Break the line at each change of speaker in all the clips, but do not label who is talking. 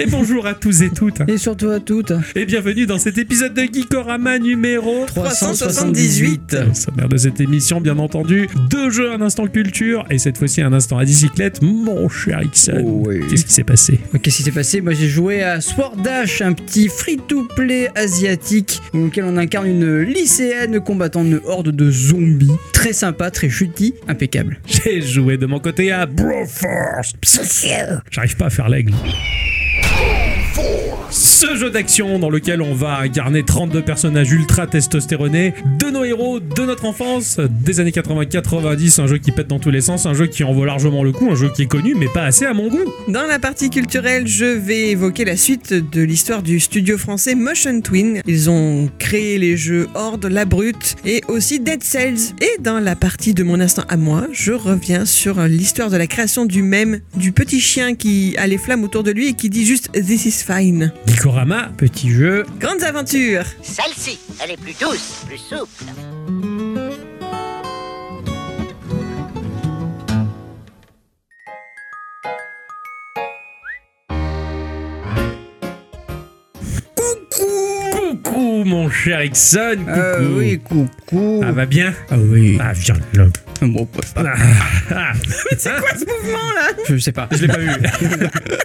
Et bonjour à tous et toutes.
Et surtout à toutes.
Et bienvenue dans cet épisode de Geekorama numéro
378.
Au sommaire de cette émission, bien entendu, deux jeux, un instant culture et cette fois-ci un instant à bicyclette. Mon cher Ixon,
Oh oui.
qu'est-ce qui s'est passé?
Qu'est-ce qui s'est passé? Moi j'ai joué à Sword Dash, un petit free-to-play asiatique dans lequel on incarne une lycéenne combattant une horde de zombies. Très sympa, très chutis, impeccable.
J'ai joué de mon côté à Broforce. J'arrive pas à faire l'aigle. Peace. Ce jeu d'action dans lequel on va incarner 32 personnages ultra testostéronés, de nos héros, de notre enfance, des années 80-90, un jeu qui pète dans tous les sens, un jeu qui en vaut largement le coup, un jeu qui est connu mais pas assez à mon goût.
Dans la partie culturelle, je vais évoquer la suite de l'histoire du studio français Motion Twin. Ils ont créé les jeux Horde, La Brute et aussi Dead Cells. Et dans la partie de mon instant à moi, je reviens sur l'histoire de la création du mème du petit chien qui a les flammes autour de lui et qui dit juste This is fine.
Gikorama,
Petit jeu.
Grandes aventures
Celle-ci, elle est plus douce, plus souple.
coucou mon cher Ixon, coucou.
Euh, oui, coucou.
Ah va bien?
Ah oui.
Ah viens.
Bon, bah,
Ah, ah.
C'est quoi ce mouvement là?
Je sais pas.
Je l'ai pas vu.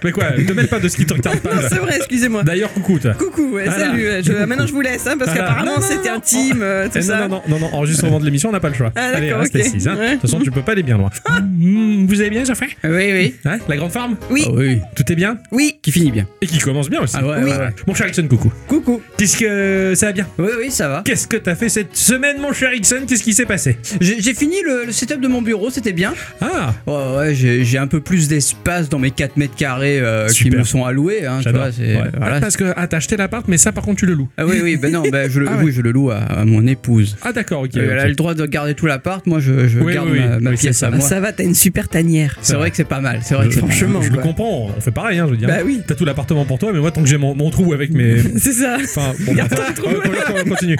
mais quoi Te mêle pas de ce qui te regarde pas. là.
c'est vrai, excusez-moi.
D'ailleurs, coucou toi.
Coucou, ouais, salut. Je- maintenant je vous laisse hein, parce qu'apparemment c'était
non.
intime, euh, tout
Eh,
ça.
non, non, non, non, non, enregistrement de l'émission, on n'a pas le choix.
Ah,
Allez,
d'accord,
reste
ok.
assise. Hein.
Ouais.
De toute façon, tu peux pas aller bien loin. Hmm, vous allez bien, Geoffrey?
Oui, oui.
Hein La grande forme?
Oui,
Ah oui.
Tout est bien?
Oui.
Qui finit bien.
Et qui commence bien aussi.
Ah ouais,
Oui.
ouais, ouais.
Mon cher Ixon, coucou.
Coucou.
Qu'est-ce que ça va bien?
Oui, oui, ça va.
Qu'est-ce que t'as fait cette semaine, mon cher Ixon Qu'est-ce qui s'est passé?
J'ai j'ai fini le, le setup de mon bureau, c'était bien.
Ah
Ouais, ouais, j'ai un peu plus d'espace dans mes 4 mètres carrés euh, qui me sont alloués. Hein, tu vois, c'est-
Ouais.
voilà.
Ah, Parce que ah, t'as acheté l'appart, mais ça, par contre, tu le loues.
Ah oui, oui, ben non, ben je le,
Ah ouais.
oui, je le loue à, à mon épouse.
Ah, d'accord, ok.
Euh, Elle a le droit de garder tout l'appart, moi je, je
Oui,
garde
oui,
ma, ma
oui,
pièce à
ça.
moi.
Ça va, t'as une super tanière.
C'est vrai que c'est pas mal, c'est vrai que franchement.
je le comprends, on fait pareil, hein, je veux dire.
Bah oui.
T'as tout l'appartement pour toi, mais moi, tant que j'ai mon, trou avec mes.
C'est ça.
Enfin, bon, continue.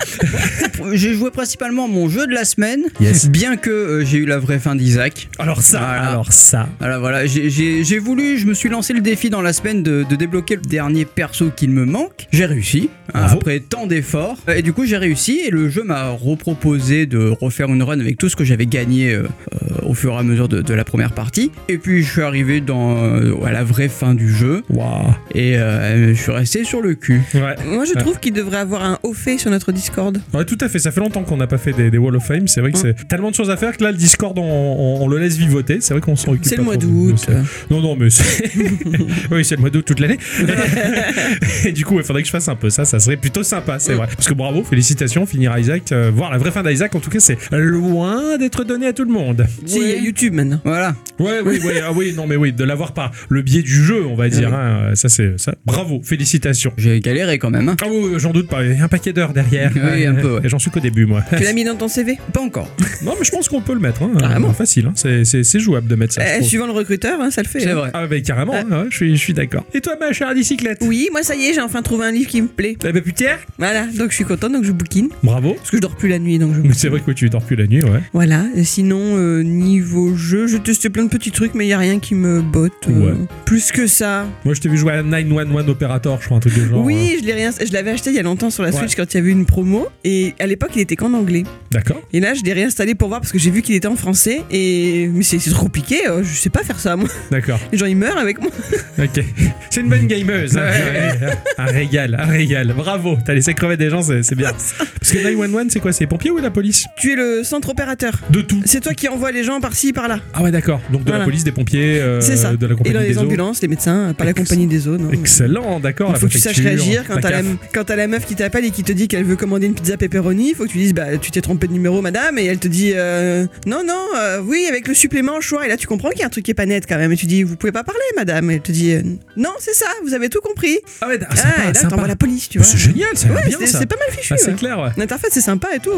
J'ai joué principalement mon jeu de la semaine,
Yes.
bien que euh, j'ai eu la vraie fin d'Isaac.
Alors ça,
Voilà.
alors ça.
Voilà, voilà, j'ai- voulu, je me suis lancé le défi dans la semaine de, de débloquer le dernier perso qu'il me manque. J'ai réussi, hein,
Bravo.
après tant d'efforts. Et du coup, j'ai réussi et le jeu m'a reproposé de refaire une run avec tout ce que j'avais gagné euh, euh, au fur et à mesure de, de la première partie. Et puis, je suis arrivé dans, euh, à la vraie fin du jeu
Waouh.
et euh, je suis resté sur le cul.
Ouais.
Moi, je trouve qu'il devrait avoir un haut fait sur notre Discord.
Ouais, tout à fait. Ça fait longtemps qu'on n'a pas fait des, des Wall of Fame. C'est vrai que c'est tellement de choses à faire que là, le Discord, on, on- on le laisse vivoter. C'est vrai qu'on s'en occupe.
C'est le mois d'août.
Non, non, mais c'est. oui, c'est le mois d'août toute l'année. Et du coup, il faudrait que je fasse un peu ça. Ça serait plutôt sympa, c'est vrai. Parce que bravo, félicitations, finir Isaac. euh, voir la vraie fin d'Isaac, en tout cas, c'est loin d'être donné à tout le monde.
Si, il y a. YouTube maintenant.
Voilà.
Ouais, oui, oui, ah oui, non, mais oui, de l'avoir par le biais du jeu, on va dire. hein, ça, c'est ça. Bravo, félicitations.
J'ai galéré quand même. hein.
Ah oui, j'en doute pas. Il y a un paquet d'heures derrière.
Oui, un peu, ouais.
Et j'en suis qu'au début, moi.
Tu l'as mis dans ton CV
Pas encore.
Non, mais je pense qu'on peut le mettre. Hein.
Carrément.
Euh, Facile. Hein. C'est, c'est, c'est jouable de mettre ça.
Eh. Suivant le recruteur, hein, ça le fait.
C'est
hein.
vrai.
Ah, bah, carrément, hein, je suis, je suis d'accord. Et toi, ma chère bicyclette?
Oui, moi ça y est, j'ai enfin trouvé un livre qui me plaît.
Eh ben, putain,
Voilà, donc je suis content, donc je bouquine.
bravo.
Parce que je dors plus la nuit, donc je
Mais c'est vrai que tu dors plus la nuit, ouais.
Voilà, et sinon, euh, niveau jeu, je testais plein de petits trucs, mais il y a rien qui me botte. euh,
Ouais.
Plus que ça.
Moi, je t'ai vu jouer à 911 Operator, je crois, un truc de genre. euh.
oui, je l'ai rien, je l'avais acheté il y a longtemps sur la
Ouais.
Switch quand il y avait une promo, et à l'époque il était qu'en anglais.
D'accord.
Et là, je l'ai réinstallé pour voir parce que j'ai vu qu'il était en français, et mais c'est trop piqué, euh, je sais pas faire ça moi.
D'accord.
Les gens ils meurent avec moi.
Ok. C'est une bonne gameuse. hein. Ouais, un régal, un régal. Bravo. T'as laissé crever des gens, c'est, bien. Parce que 911, c'est quoi C'est les pompiers ou la police?
Tu es le centre opérateur.
De tout.
C'est toi qui envoie les gens par-ci, par-là.
Ah ouais, d'accord. Donc de la police, des pompiers, euh,
C'est ça.
de la
Et
compagnie
dans les
des eaux.
ambulances, les médecins, pas la compagnie des non.
Excellent, d'accord.
Il faut que tu saches réagir quand t'as la, quand meuf qui t'appelle et qui te dit qu'elle veut commander une pizza pepperoni. Il faut que tu dises bah tu t'es trompé de numéro madame et elle te dit euh, non non euh, oui avec le supplément choix et là tu comprends qu'il y a un truc qui est pas net quand même et tu dis vous pouvez pas parler madame et elle te dit euh, non c'est ça vous avez tout compris.
Ah ouais,
Ah,
sympa,
et là
sympa.
t'envoies la police tu vois.
C'est génial, ça
Ouais,
bien
c'est
ça.
c'est pas mal fichu.
Ah, c'est
ouais.
clair, ouais.
L'interface c'est sympa et tout.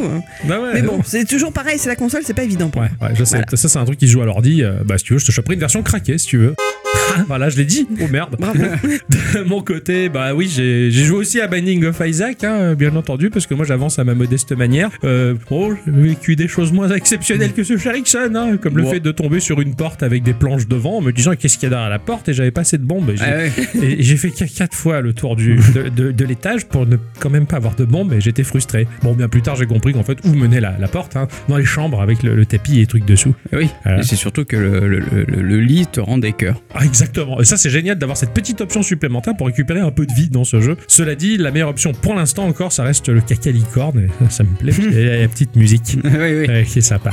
Bah ouais.
Mais bon c'est toujours pareil c'est la console c'est pas évident. pour
Ouais, ouais, je sais.
Voilà.
Ça, c'est un truc qui se joue à l'ordi. Euh, bah, si tu veux, je te choperai une version craquée, si tu veux. Voilà, je l'ai dit. Oh merde. De mon côté, bah oui, j'ai joué aussi à Binding of Isaac, hein, bien entendu, parce que moi j'avance à ma modeste manière. Euh, bon, j'ai vécu des choses moins exceptionnelles que ce Sherrickson, hein, comme le
Wow.
fait de tomber sur une porte avec des planches devant, en me disant qu'est-ce qu'il y a derrière la porte, et j'avais pas assez de bombes. Et j'ai-
Ah ouais.
j'ai fait qu- quatre fois le tour du, de, de- de l'étage pour ne quand même pas avoir de bombes et j'étais frustré. Bon, bien plus tard, j'ai compris qu'en fait, où menait la, la porte hein, Dans les chambres avec le, le tapis et les trucs dessous.
Oui,
Voilà.
c'est surtout que le, le- le- le lit te rend des cœurs.
Ah, exactement. Et ça, c'est génial d'avoir cette petite option supplémentaire pour récupérer un peu de vie dans ce jeu. Cela dit, la meilleure option pour l'instant encore, ça reste le caca licorne. Et ça, me plaît. a la petite musique.
oui, oui.
Qui est sympa.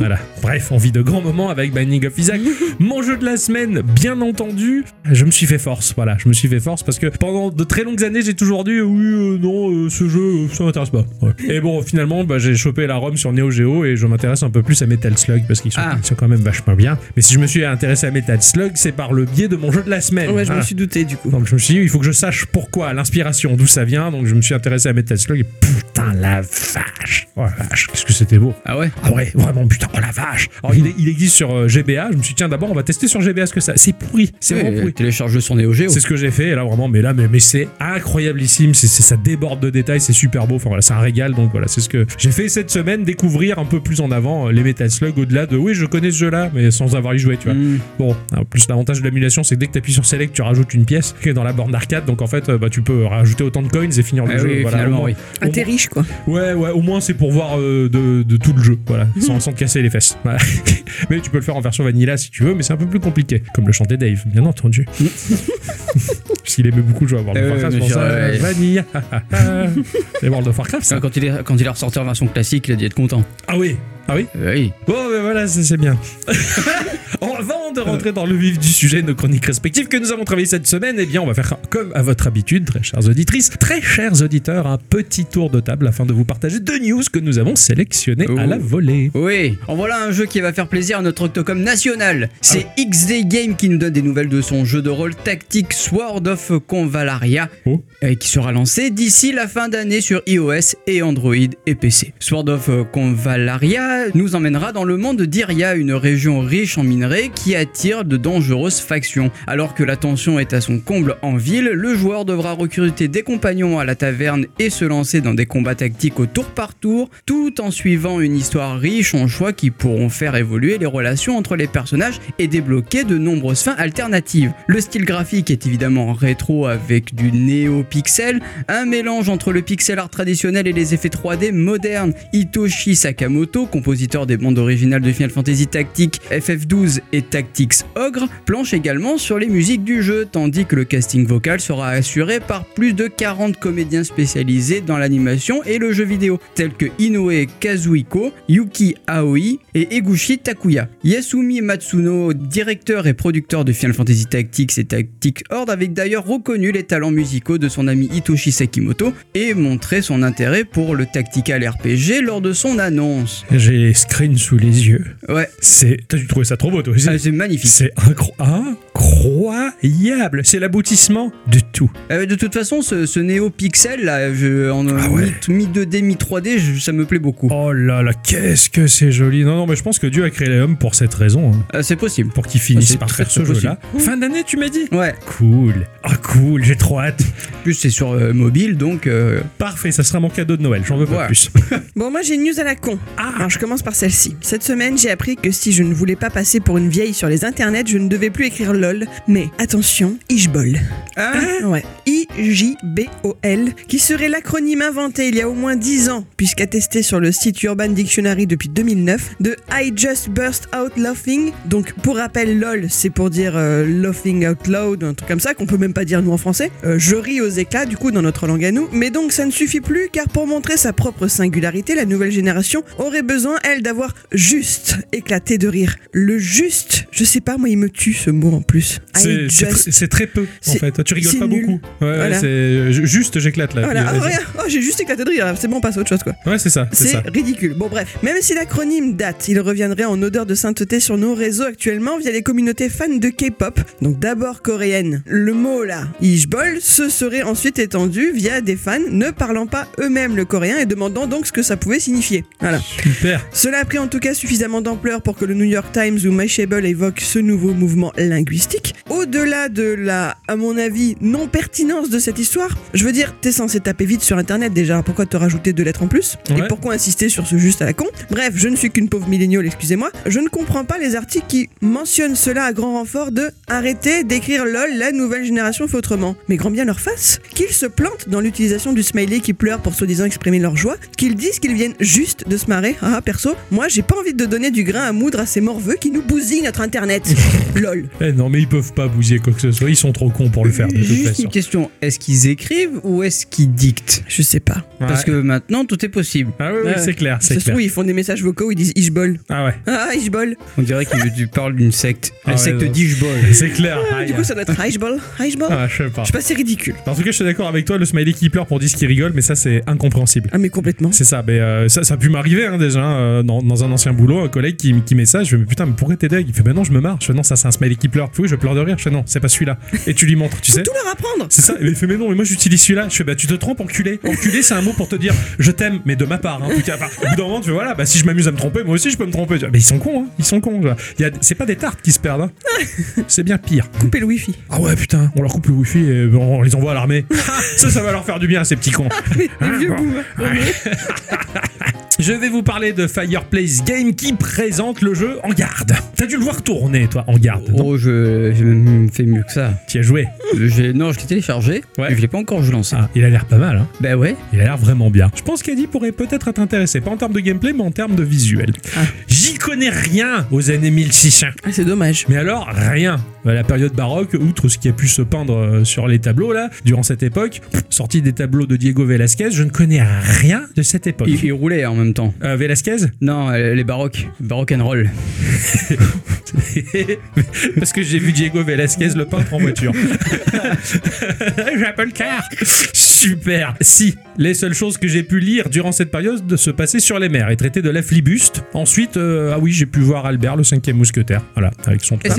Voilà. Bref, on vit de grands moments avec Binding of Isaac. Mon jeu de la semaine, bien entendu, je me suis fait force. Voilà, je me suis fait force parce que pendant de très longues années, j'ai toujours dit oui, euh, non, euh, ce jeu, euh, ça m'intéresse pas. Ouais. Et bon, finalement, bah, j'ai chopé la ROM sur Neo Geo et je m'intéresse un peu plus à Metal Slug parce qu'ils sont,
Ah.
ils sont quand même vachement bien. Mais si je me suis intéressé à Metal Slug, c'est par le biais de mon jeu de la semaine.
Ouais, je
Voilà.
me suis douté du coup.
Donc je me suis dit, il faut que je sache pourquoi, l'inspiration, d'où ça vient. Donc je me suis intéressé à Metal Slug et putain la vache. Oh la vache, qu'est-ce que c'était beau.
Ah ouais?
Ah ouais, vraiment, putain, oh la vache. Alors il, il existe sur euh, GBA. Je me suis dit, tiens, d'abord on va tester sur GBA ce que ça. C'est pourri, c'est
Ouais,
vraiment pourri.
Télécharge son Neo Geo.
C'est ce que j'ai fait, et là vraiment, mais là, mais, mais c'est incroyablissime, c'est, c'est- ça déborde de détails, c'est super beau, enfin voilà, c'est un régal, donc voilà, c'est ce que j'ai fait cette semaine, découvrir un peu plus en avant euh, les Metal Slug, au-delà de, oui, je connais ce jeu-là, mais sans avoir y joué, tu vois.
Hmm.
Bon, en plus l'avantage de l'émulation, c'est que dès que tu appuies sur Select, tu rajoutes une pièce qui est dans la borne d'arcade, donc en fait, euh, bah, tu peux rajouter autant de coins et finir le
Ah
jeu.
oui,
voilà,
finalement,
au moins-
oui.
Ah, t'es riche quoi.
Ouais, ouais, au moins c'est pour voir euh, de, de tout le jeu, voilà, sans, sans te casser les fesses. Voilà. mais tu peux le faire en version vanilla si tu veux, mais c'est un peu plus compliqué, comme le chantait Dave, bien entendu. Parce qu'il aimait beaucoup jouer à World
Eh
of
ouais,
Warcraft, pour ça,
ouais.
vanilla. c'est World of Warcraft, ça.
Quand il, est, quand il est ressorti en version classique, il a dû être content.
Ah oui, ah oui.
Oui.
Bon, ben voilà, c'est bien. De rentrer dans le vif du sujet nos chroniques respectives que nous avons travaillé cette semaine, eh bien, on va faire comme à votre habitude, très chères auditrices, très chers auditeurs, un petit tour de table afin de vous partager deux news que nous avons sélectionnées à
Oh.
la volée.
Oui, en voilà un jeu qui va faire plaisir à notre Octocom national. C'est XD Game qui nous donne des nouvelles de son jeu de rôle tactique Sword of Convalaria,
Oh.
euh, qui sera lancé d'ici la fin d'année sur iOS et Android et PC. Sword of Convalaria nous emmènera dans le monde d'Iria, une région riche en minerais qui attire de dangereuses factions. Alors que la tension est à son comble en ville, le joueur devra recruter des compagnons à la taverne et se lancer dans des combats tactiques au tour par tour, tout en suivant une histoire riche en choix qui pourront faire évoluer les relations entre les personnages et débloquer de nombreuses fins alternatives. Le style graphique est évidemment rétro avec du néo-pixel, un mélange entre le pixel art traditionnel et les effets 3D modernes. Hitoshi Sakamoto, compositeur des bandes originales de Final Fantasy Tactics FF12 et Tactics Ogre, planche également sur les musiques du jeu, tandis que le casting vocal sera assuré par plus de 40 comédiens spécialisés dans l'animation et le jeu vidéo, tels que Inoue Kazuhiko, Yuki Aoi et Eguchi Takuya. Yasumi Matsuno, directeur et producteur de Final Fantasy Tactics et Tactics Horde, avait d'ailleurs reconnu les talents musicaux de son ami Hitoshi Sakimoto et montré son intérêt pour le tactical RPG lors de son annonce.
J'ai les screens sous les yeux.
Ouais,
C'est. T'as dû trouver ça trop beau, toi aussi
ah, c'est magnifique.
C'est incro- incroyable. C'est l'aboutissement de tout.
Euh, de toute façon, ce, ce néo-pixel là, je, en
Ah ouais.
mi, 2D, mi 3D, je- ça me plaît beaucoup.
Oh là là, qu'est-ce que c'est joli. Non, non, mais je pense que Dieu a créé l'homme pour cette raison. hein.
Euh, c'est possible.
Pour qu'il finisse
Ah,
par faire ce jeu-là. Fin d'année, tu m'as dit?
Ouais,
Cool. Ah, cool, j'ai trop hâte.
en plus c'est sur euh, mobile donc. euh,
Parfait, ça sera mon cadeau de Noël, j'en veux pas plus.
Bon, moi j'ai une news à la con. Alors je commence par celle-ci. Cette semaine, j'ai appris que si je ne voulais pas passer pour une vieille sur les internets, je ne devais plus écrire LOL. Mais attention, Ishbol.
Ah,
Ouais, I-J-B-O-L, qui serait l'acronyme inventé il y a au moins 10 ans, puisqu'attesté sur le site Urban Dictionary depuis 2009, de I Just Burst Out Laughing. Donc, pour rappel, LOL, c'est pour dire euh, Laughing Out Loud, un truc comme ça, qu'on peut même pas dire nous en français. Euh, je ris aux éclats, du coup, dans notre langue à nous. Mais donc, ça ne suffit plus, car pour montrer sa propre singularité, la nouvelle génération aurait besoin, elle, d'avoir juste éclaté de rire. Le juste, Je sais pas, moi, il me tue ce mot en plus. I
C'est
just-
très peu en fait. Tu rigoles pas
nul.
beaucoup. Ouais, ouais,
Voilà.
c'est ju- juste j'éclate là.
Voilà,
Puis,
oh, j'ai juste éclaté de rire, c'est bon, on passe à autre chose quoi.
Ouais, c'est ça. C'est
ridicule. Bon bref, même si l'acronyme date, il reviendrait en odeur de sainteté sur nos réseaux actuellement via les communautés fans de K-pop, donc d'abord coréenne. Le mot là, Ishbol, se serait ensuite étendu via des fans ne parlant pas eux-mêmes le coréen et demandant donc ce que ça pouvait signifier. Voilà.
Super.
Cela a pris en tout cas suffisamment d'ampleur pour que le New York Times ou Mashable évoque ce nouveau mouvement linguistique. Au-delà de la, à mon avis, non-pertinence de cette histoire, je veux dire, t'es censé taper vite sur internet déjà, pourquoi te rajouter deux lettres en plus? Et pourquoi insister sur ce juste à la con? Bref, je ne suis qu'une pauvre milléniale, excusez-moi. Je ne comprends pas les articles qui mentionnent cela à grand renfort de arrêter d'écrire lol, la nouvelle génération fait autrement. Mais grand bien leur face, qu'ils se plantent dans l'utilisation du smiley qui pleure pour soi-disant exprimer leur joie, qu'ils disent qu'ils viennent juste de se marrer. Ah, perso, moi j'ai pas envie de donner du grain à moudre à ces morveux qui nous bousillent notre internet. lol.
Eh non, mais ils peuvent pas bousiller quoi que ce soit. Ils sont trop cons pour le faire de toute
Juste
façon.
une question, est-ce qu'ils écrivent ou est-ce qu'ils dictent?
Je sais pas.
Parce
Ouais.
que maintenant tout est possible.
Ah oui, oui,
Ouais.
c'est clair,
Ça
c'est
se
clair.
trouve, ils font des messages vocaux où ils disent Ishbol.
Ah ouais,
Ah, Ishbol.
On dirait que tu parles d'une secte.
Ah
La
ouais,
secte
non.
d'Ishbol.
c'est clair.
Ah, du coup, ça doit être Ishbol. Ishbol.
Ah, je sais pas.
Je sais pas, c'est ridicule.
En tout cas, je suis d'accord avec toi, le smiley qui pleure pour dire qu'il rigole, mais ça, c'est incompréhensible.
Ah, mais complètement.
C'est ça, mais euh, ça, ça a pu m'arriver hein, déjà euh, dans, dans un ancien boulot, un collègue qui, qui met ça, je fais mais putain mais pourquoi t'es deg? Il fait ben non je me marre, je fais non ça c'est un smiley qui pleure, oui je pleure de rire, je fais non c'est pas celui-là, et tu lui montres, tu sais.
tout leur apprendre.
c'est ça, et il fait mais non mais moi j'utilise celui-là, je fais bah tu te trompes enculé, enculé c'est un mot pour te dire je t'aime mais de ma part, hein, en tout cas, au bout d'un moment tu fais voilà bah si je m'amuse à me tromper moi aussi je peux me tromper, mais ils sont cons, hein, ils sont cons, tu vois. Il y a- c'est pas des tartes qui se perdent, hein. c'est bien pire.
Couper le wifi.
Ah ouais putain, on leur coupe le wifi et on les envoie à l'armée, ça ça va leur faire du bien ces petits cons.
Vieux
bon. Je vais vous parler de Fireplace Game qui présente le jeu En Garde. T'as dû le voir tourner, toi, En Garde.
Oh, je- j'ai même fait mieux que ça.
Tu y as joué.
Non, je l'ai téléchargé,
Ouais.
mais je l'ai pas encore joué lancé.
Ah, il a l'air pas mal, hein.
Bah ouais.
Il a l'air vraiment bien. Je pense qu'Adi pourrait peut-être être intéressé, pas en termes de gameplay, mais en termes de visuel.
Ah.
J'y connais rien aux années 1600.
Ah, c'est dommage.
Mais alors, rien. À la période baroque, outre ce qui a pu se peindre euh, sur les tableaux, là, durant cette époque, pff, sorti des tableaux de Diego Velázquez, je ne connais rien de cette époque.
Il, il roulait en même temps.
Euh, Velázquez?
Non, euh, les baroques. Baroque and roll.
Parce que j'ai vu Diego Velasquez le peintre en voiture. J'appelle car. Super. Si, les seules choses que j'ai pu lire durant cette période de se passer sur les mers et traiter de la flibuste. Ensuite, euh, ah oui, j'ai pu voir Albert, le cinquième mousquetaire. Voilà, avec son plat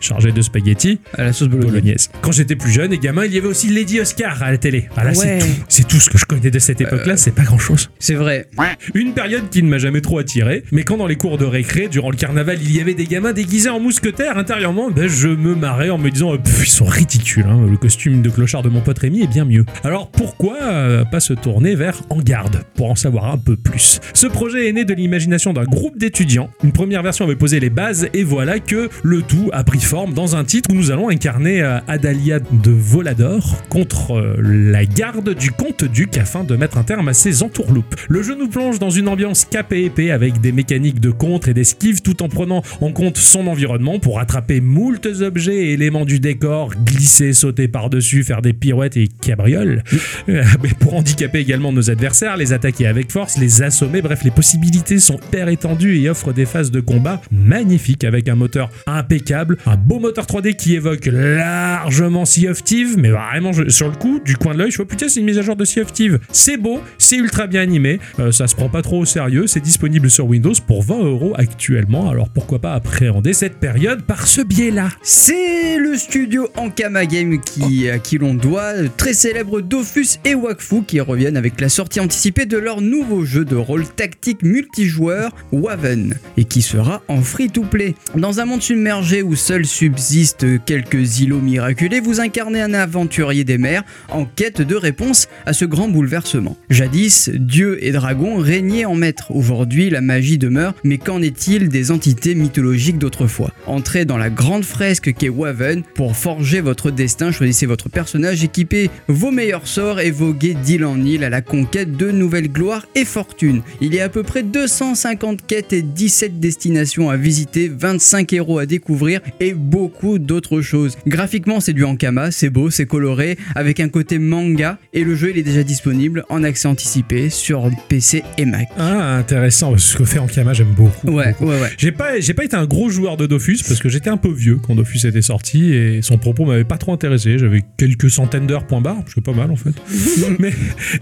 chargé de spaghettis
À la sauce bolognaise.
bolognaise. Quand j'étais plus jeune et gamin, il y avait aussi Lady Oscar à la télé. Voilà, c'est tout. C'est tout ce que je connais de cette époque-là, c'est pas grand-chose.
C'est vrai.
Une période qui ne m'a jamais trop attiré, mais quand dans les cours de récré, durant le carnaval, il y avait des gamins déguisés en mousquetaires intérieurement, ben je me marrais en me disant, euh, ils sont ridicules, hein, le costume de clochard de mon pote Rémi est bien mieux. Alors pourquoi euh, pas se tourner vers En Garde, pour en savoir un peu plus? Ce projet est né de l'imagination d'un groupe d'étudiants. Une première version avait posé les bases, et voilà que le tout a pris forme dans un titre où nous allons incarner euh, Adalia de Volador contre la garde du comte duc afin de mettre un terme à ses entourloupes. Le jeu nous plonge dans une ambiance cap et épée avec des mécaniques de contre et d'esquive tout en prenant en compte son environnement pour attraper moultes objets et éléments du décor, glisser, sauter par-dessus, faire des pirouettes et cabrioles. Euh, mais pour handicaper également nos adversaires, les attaquer avec force, les assommer, bref, les possibilités sont hyper étendues et offrent des phases de combat magnifiques avec un moteur impeccable, un beau moteur 3D qui évoque largement Sea of Thieves, mais vraiment sur le coup, du coin de l'œil, je vois putain, c'est une mise à jour de Sea of Thieves. C'est beau, c'est ultra bien animé, euh, ça se prend pas trop au sérieux, c'est disponible sur Windows pour 20 euros actuellement, alors pourquoi pas appréhender cette période par ce biais-là
C'est le studio Ankama Game qui, à qui l'on doit très célèbre Dofus et Wakfu qui reviennent avec la sortie anticipée de leur nouveau jeu de rôle tactique multijoueur Waven et qui sera en free-to-play. Dans un monde submergé où seuls subsistent quelques îlots miraculés, vous incarnez un aventurier des mers en quête de réponse à ce grand bouleversement. Jadis, dieux et dragons régnaient en maître. Aujourd'hui, la magie demeure, mais qu'en est-il des entités mythologiques d'autrefois? Entrez dans la grande fresque qu'est Waven pour forger votre destin, choisissez votre personnage, équipez vos meilleurs sorts et voguer d'île en île à la conquête de nouvelles gloires et fortunes. Il y a à peu près 250 quêtes et 17 destinations à visiter, 25 héros à découvrir et beaucoup d'autres choses. Graphiquement, c'est du Ankama, c'est beau, c'est coloré, avec un côté manga et le jeu il est déjà disponible en accès anticipé sur PC et Mac.
Ah, intéressant. Ce que fait Ankama, j'aime beaucoup.
Ouais,
beaucoup.
ouais, ouais.
J'ai pas, j'ai pas été un gros joueur de Dofus parce que j'étais un peu vieux quand Dofus était sorti et son propos m'avait pas trop intéressé. J'avais quelques centaines d'heures, point barre, parce que pas mal en fait. mais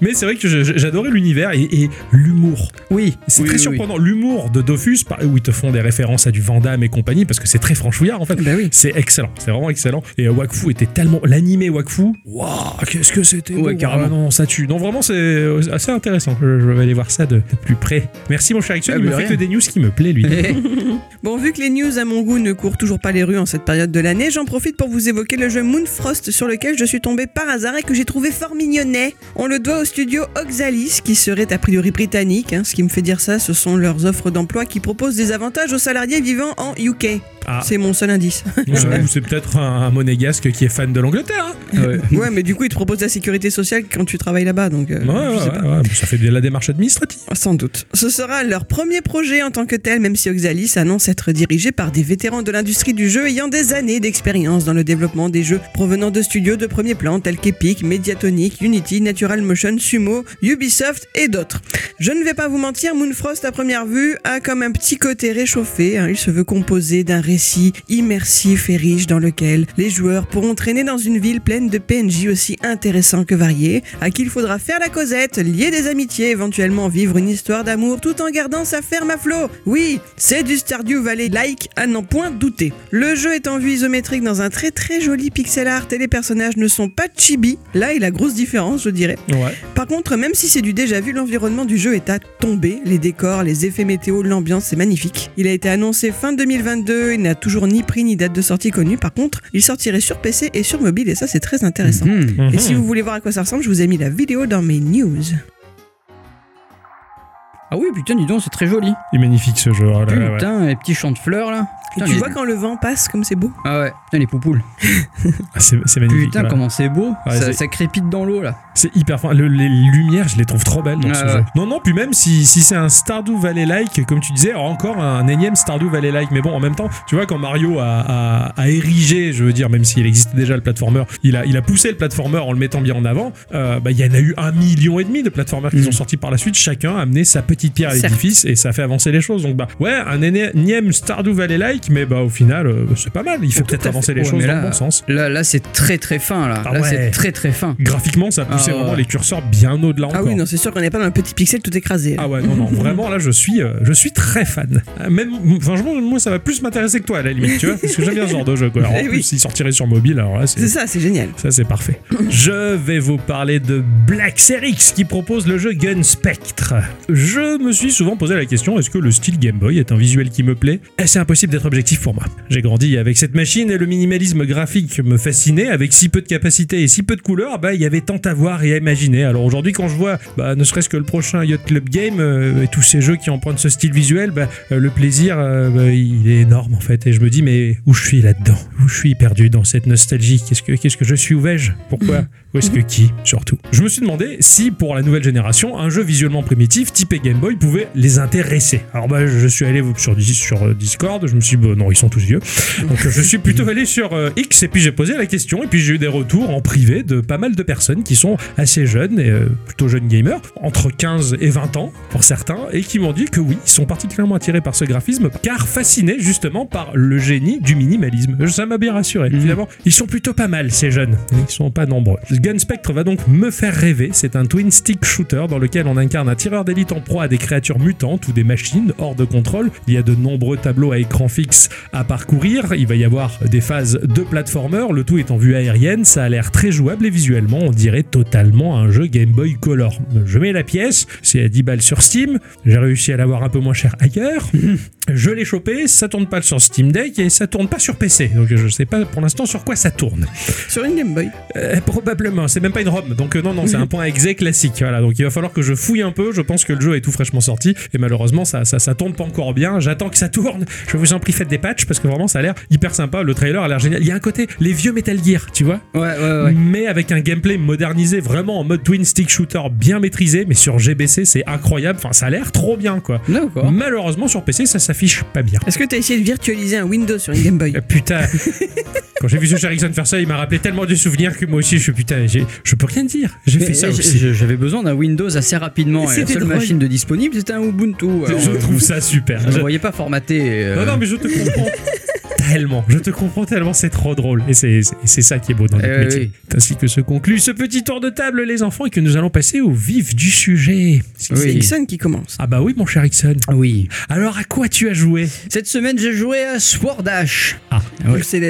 mais c'est vrai que j'adorais l'univers et, et l'humour.
Oui,
C'est
oui,
très
oui,
surprenant. L'humour de Dofus, où ils te font des références à du Vandame et compagnie, parce que c'est très franchouillard en fait.
Oui.
C'est excellent, c'est vraiment excellent. Et euh, Wakfu était tellement. L'animé Wakfu, waouh, qu'est-ce que c'était
Ouais,
beau.
carrément.
Ah non, ça tue. Non, vraiment, c'est euh, assez intéressant. Je, je vais aller voir ça de, de plus près. Merci, mon cher Ixon.
Ah,
il me fait
rien.
que des news qui me plaît, lui.
Bon, vu que les news à mon goût ne courent toujours pas les rues en cette période de l'année, j'en profite pour vous évoquer le jeu Moonfrost sur lequel je suis tombé par hasard et que j'ai trouvé fort mignonnet. On le doit au studio Oxalis, qui serait a priori britannique. hein. Ce qui me fait dire ça, ce sont leurs offres d'emploi qui proposent des avantages aux salariés vivant en UK.
Ah,
C'est mon seul indice.
ou c'est- ou c'est peut-être un, un monégasque qui est fan de l'Angleterre. hein.
Ouais.
ouais, mais du coup, ils te proposent la sécurité sociale quand tu travailles là-bas, donc euh,
Ouais, ouais,
je sais
ouais,
pas.
ouais, ça fait de la démarche administrative.
Sans doute. Ce sera leur premier projet en tant que tel, même si Oxalis annonce être dirigé par des vétérans de l'industrie du jeu ayant des années d'expérience dans le développement des jeux provenant de studios de premier plan tels qu'Epic, Mediatonic, Unity, Natural Motion, Sumo, Ubisoft et d'autres. Je ne vais pas vous mentir, Moonfrost à première vue a comme un petit côté réchauffé. hein. Il se veut composé d'un récit immersif et riche dans lequel les joueurs pourront traîner dans une ville pleine de PNJ aussi intéressants que variés, à qui il faudra faire la causette, lier des amitiés, éventuellement vivre une histoire d'amour tout en gardant sa ferme à flot. Oui, c'est du Stardew Valley-like à n'en point douter. Le jeu est en vue isométrique dans un très très joli pixel art et les personnages ne sont pas chibi. Là est la grosse différence, je dirais.
Ouais.
Par contre, même si c'est du déjà vu, l'environnement du jeu est à tomber. Les décors, les effets météo, l'ambiance, c'est magnifique. Il a été annoncé fin 2022, il n'a toujours ni prix ni date de sortie connue. Par contre, il sortirait sur PC et sur mobile et ça c'est très intéressant.
Mhm.
Et si
Mhm.
vous voulez voir à quoi ça ressemble, je vous ai mis la vidéo dans mes news.
Ah oui, putain, dis donc, c'est très joli.
Il est magnifique ce jeu. oh là là, ouais.
Putain, les petits champs de fleurs là.
Et tu
les-
vois quand le vent passe comme c'est beau
Ah ouais, putain, les poupoules.
Ah, c'est magnifique.
Putain,
ouais.
comment c'est beau.
Ouais,
ça, crépite dans l'eau là.
C'est hyper fin. Le- les lumières, je les trouve trop belles dans
Ah
ce
ouais.
jeu. Non, non, puis même si, si c'est un Stardew Valley-like, comme tu disais, encore un énième Stardew Valley-like. Mais bon, en même temps, tu vois, quand Mario a, a- a érigé, je veux dire, même s'il existait déjà le platformer, il a, il a poussé le platformer en le mettant bien en avant. euh, bah, Il y en a eu un million et demi de platformers qui
Mm.
sont sortis par la suite. Chacun a amené sa petite pierre à l'édifice et ça fait avancer les choses. Donc, bah, ouais, un énième Stardew Valley-like, mais bah, au final, euh, c'est pas mal. Il fait peut-être avancer les
Ouais,
choses dans
là-
le bon sens.
Là, là c'est très très fin là.
Ah
là,
ouais.
c'est très très fin.
Graphiquement, ça a poussé
Ah ouais.
vraiment les curseurs bien au-delà encore.
Ah oui, non, c'est sûr qu'on n'est pas dans un petit pixel tout écrasé.
Ah ouais, non, non, vraiment, là, je suis, euh, je suis très fan. Euh, Même, franchement, moi, ça va plus m'intéresser que toi, à la limite, tu vois, parce que j'aime bien ce genre de jeu, quoi. Alors, en
Eh
plus, s'il sortirait sur mobile, alors là,
C'est
c'est...
ça, c'est génial.
Ça, c'est parfait. Je vais vous parler de Black Serix qui propose le jeu Gun Spectre. Je me suis souvent posé la question est-ce que le style Game Boy est un visuel qui me plaît? Eh, C'est impossible d'être objectif pour moi. J'ai grandi avec cette machine et le minimalisme graphique me fascinait. Avec si peu de capacité et si peu de couleurs, bah, il y avait tant à voir et à imaginer. Alors aujourd'hui, quand je vois bah, ne serait-ce que le prochain Yacht Club Game euh, et tous ces jeux qui empruntent ce style visuel, bah, euh, le plaisir, euh, bah, il est énorme en fait. Et je me dis, mais où je suis là-dedans? Où je suis perdu dans cette nostalgie? Qu'est-ce que, qu'est-ce que je suis? Où vais-je? Pourquoi? Où est-ce que qui Surtout? Je me suis demandé si pour la nouvelle génération, un jeu visuellement primitif typé Game Boy pouvait les intéresser. Alors bah, je suis allé sur, euh, Discord, je me suis dit, bah, non, ils sont tous vieux. Donc je suis plutôt allé sur euh, X et puis j'ai posé la question et puis j'ai eu des retours en privé de pas mal de personnes qui sont assez jeunes et euh, plutôt jeunes gamers, entre 15 et 20 ans pour certains, et qui m'ont dit que oui, ils sont particulièrement attirés par ce graphisme car fascinés justement par le génie du minimalisme. Ça m'a bien rassuré.
Mhm.
Finalement, ils sont plutôt pas mal ces jeunes. Ils sont pas nombreux. Gun Spectre va donc me faire rêver. C'est un twin stick shooter dans lequel on incarne un tireur d'élite en proie à des créatures mutantes ou des machines hors de contrôle. Il y a de nombreux tableaux à écran fixe à parcourir. Il va y avoir des phases de platformer. Le tout est en vue aérienne. Ça a l'air très jouable et visuellement, on dirait totalement un jeu Game Boy Color. Je mets la pièce. C'est à 10 balles sur Steam. J'ai réussi à l'avoir un peu moins cher ailleurs. Je l'ai chopé. Ça tourne pas sur Steam Deck et ça tourne pas sur PC. Donc je sais pas pour l'instant sur quoi ça tourne.
Sur une Game Boy.
Euh, probablement, c'est même pas une ROM, donc euh, non, non, c'est un point exe classique. Voilà, donc il va falloir que je fouille un peu. Je pense que le jeu est tout frais fraîchement sorti. Et malheureusement, ça, ça, ça tourne pas encore bien. J'attends que ça tourne. Je vous en prie, faites des patchs parce que vraiment, ça a l'air hyper sympa. Le trailer a l'air génial. Il y a un côté, les vieux Metal Gear, tu vois,
Ouais, ouais, ouais.
mais avec un gameplay modernisé, vraiment en mode twin stick shooter bien maîtrisé. Mais sur GBC, c'est incroyable. Enfin, ça a l'air trop bien, quoi. Malheureusement, sur PC, ça s'affiche pas bien.
Est-ce que tu as essayé de virtualiser un Windows sur une Game Boy
Euh, Putain, quand j'ai vu ce Ericsson faire ça, il m'a rappelé tellement de souvenirs que moi aussi, je suis putain, j'ai- je peux rien dire. J'ai fait ça aussi.
J'avais besoin d'un Windows assez rapidement. Et la
C'était
seule
drôle.
machine de disponible, c'était un Ubuntu. Alors,
Je
euh,
trouve ça super.
je ne voyais pas formater. euh,
Non, non, mais je te comprends tellement. Je te comprends tellement, c'est trop drôle. Et c'est ça qui est beau dans notre
Eh
métier.
oui.
C'est ainsi que se conclut ce petit tour de table, les enfants, et que nous allons passer au vif du sujet.
C'est
Oui.
Ixon qui commence.
Ah bah oui, mon cher Ixon.
Oui.
Alors, à quoi tu as joué?
Cette semaine, j'ai joué à Sword Dash.
Ah,
Ouais.
C'est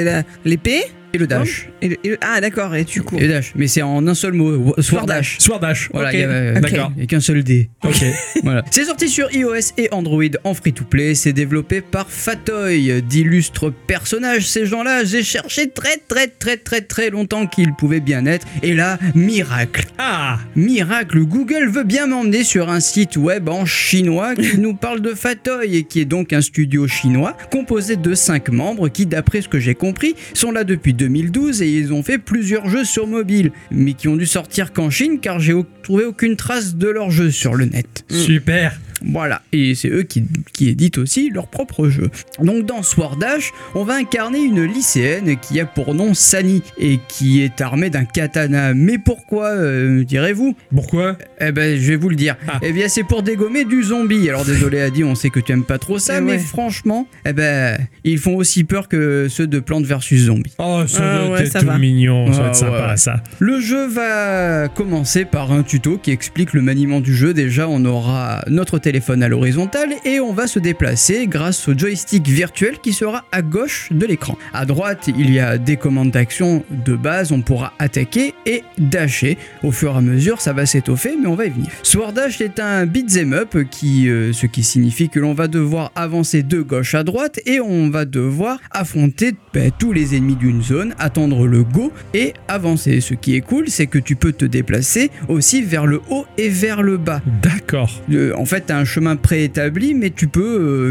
l'épée?
Et le dash.
et le- et le- Ah d'accord, et tu cours.
Et le dash. Mais c'est en un seul mot. Sword Dash.
Sword Dash.
Voilà,
Ok.
il y avait-
Ok.
D'accord.
A qu'un seul dé.
Ok.
Voilà. C'est sorti sur iOS et Android en free-to-play. C'est développé par Fatoy, d'illustres personnages. Ces gens-là, j'ai cherché très très très très très longtemps qu'ils pouvaient bien être. Et là, miracle.
Ah
Miracle, Google veut bien m'emmener sur un site web en chinois qui nous parle de Fatoy et qui est donc un studio chinois composé de 5 membres qui, d'après ce que j'ai compris, sont là depuis 2012 et ils ont fait plusieurs jeux sur mobile, mais qui ont dû sortir qu'en Chine car j'ai trouvé aucune trace de leurs jeux sur le net.
Super.
Voilà, et c'est eux qui, qui éditent aussi leur propre jeu. Donc dans Sword Dash, on va incarner une lycéenne qui a pour nom Sani et qui est armée d'un katana. Mais pourquoi, euh, me direz-vous?
Pourquoi?
Eh ben, je vais vous le dire.
Ah.
Eh bien, c'est pour dégommer du zombie. Alors désolé Adi, on sait que tu aimes pas trop ça,
Eh
mais
ouais.
franchement, eh ben, ils font aussi peur que ceux de Plantes vs Zombies.
Oh, ça
Ah ouais,
être
ça
tout
va.
mignon, ça va
Ah
être sympa
ouais.
ça.
Le jeu va commencer par un tuto qui explique le maniement du jeu. Déjà, on aura notre téléphone à l'horizontale et on va se déplacer grâce au joystick virtuel qui sera à gauche de l'écran. À droite, il y a des commandes d'action de base, on pourra attaquer et dasher. Au fur et à mesure, ça va s'étoffer, mais on va y venir. Sword Dash est un beat'em up qui, euh, ce qui signifie que l'on va devoir avancer de gauche à droite et on va devoir affronter ben, tous les ennemis d'une zone, attendre le go et avancer. Ce qui est cool, c'est que tu peux te déplacer aussi vers le haut et vers le bas.
D'accord.
Euh, en fait, as un chemin préétabli, mais tu peux,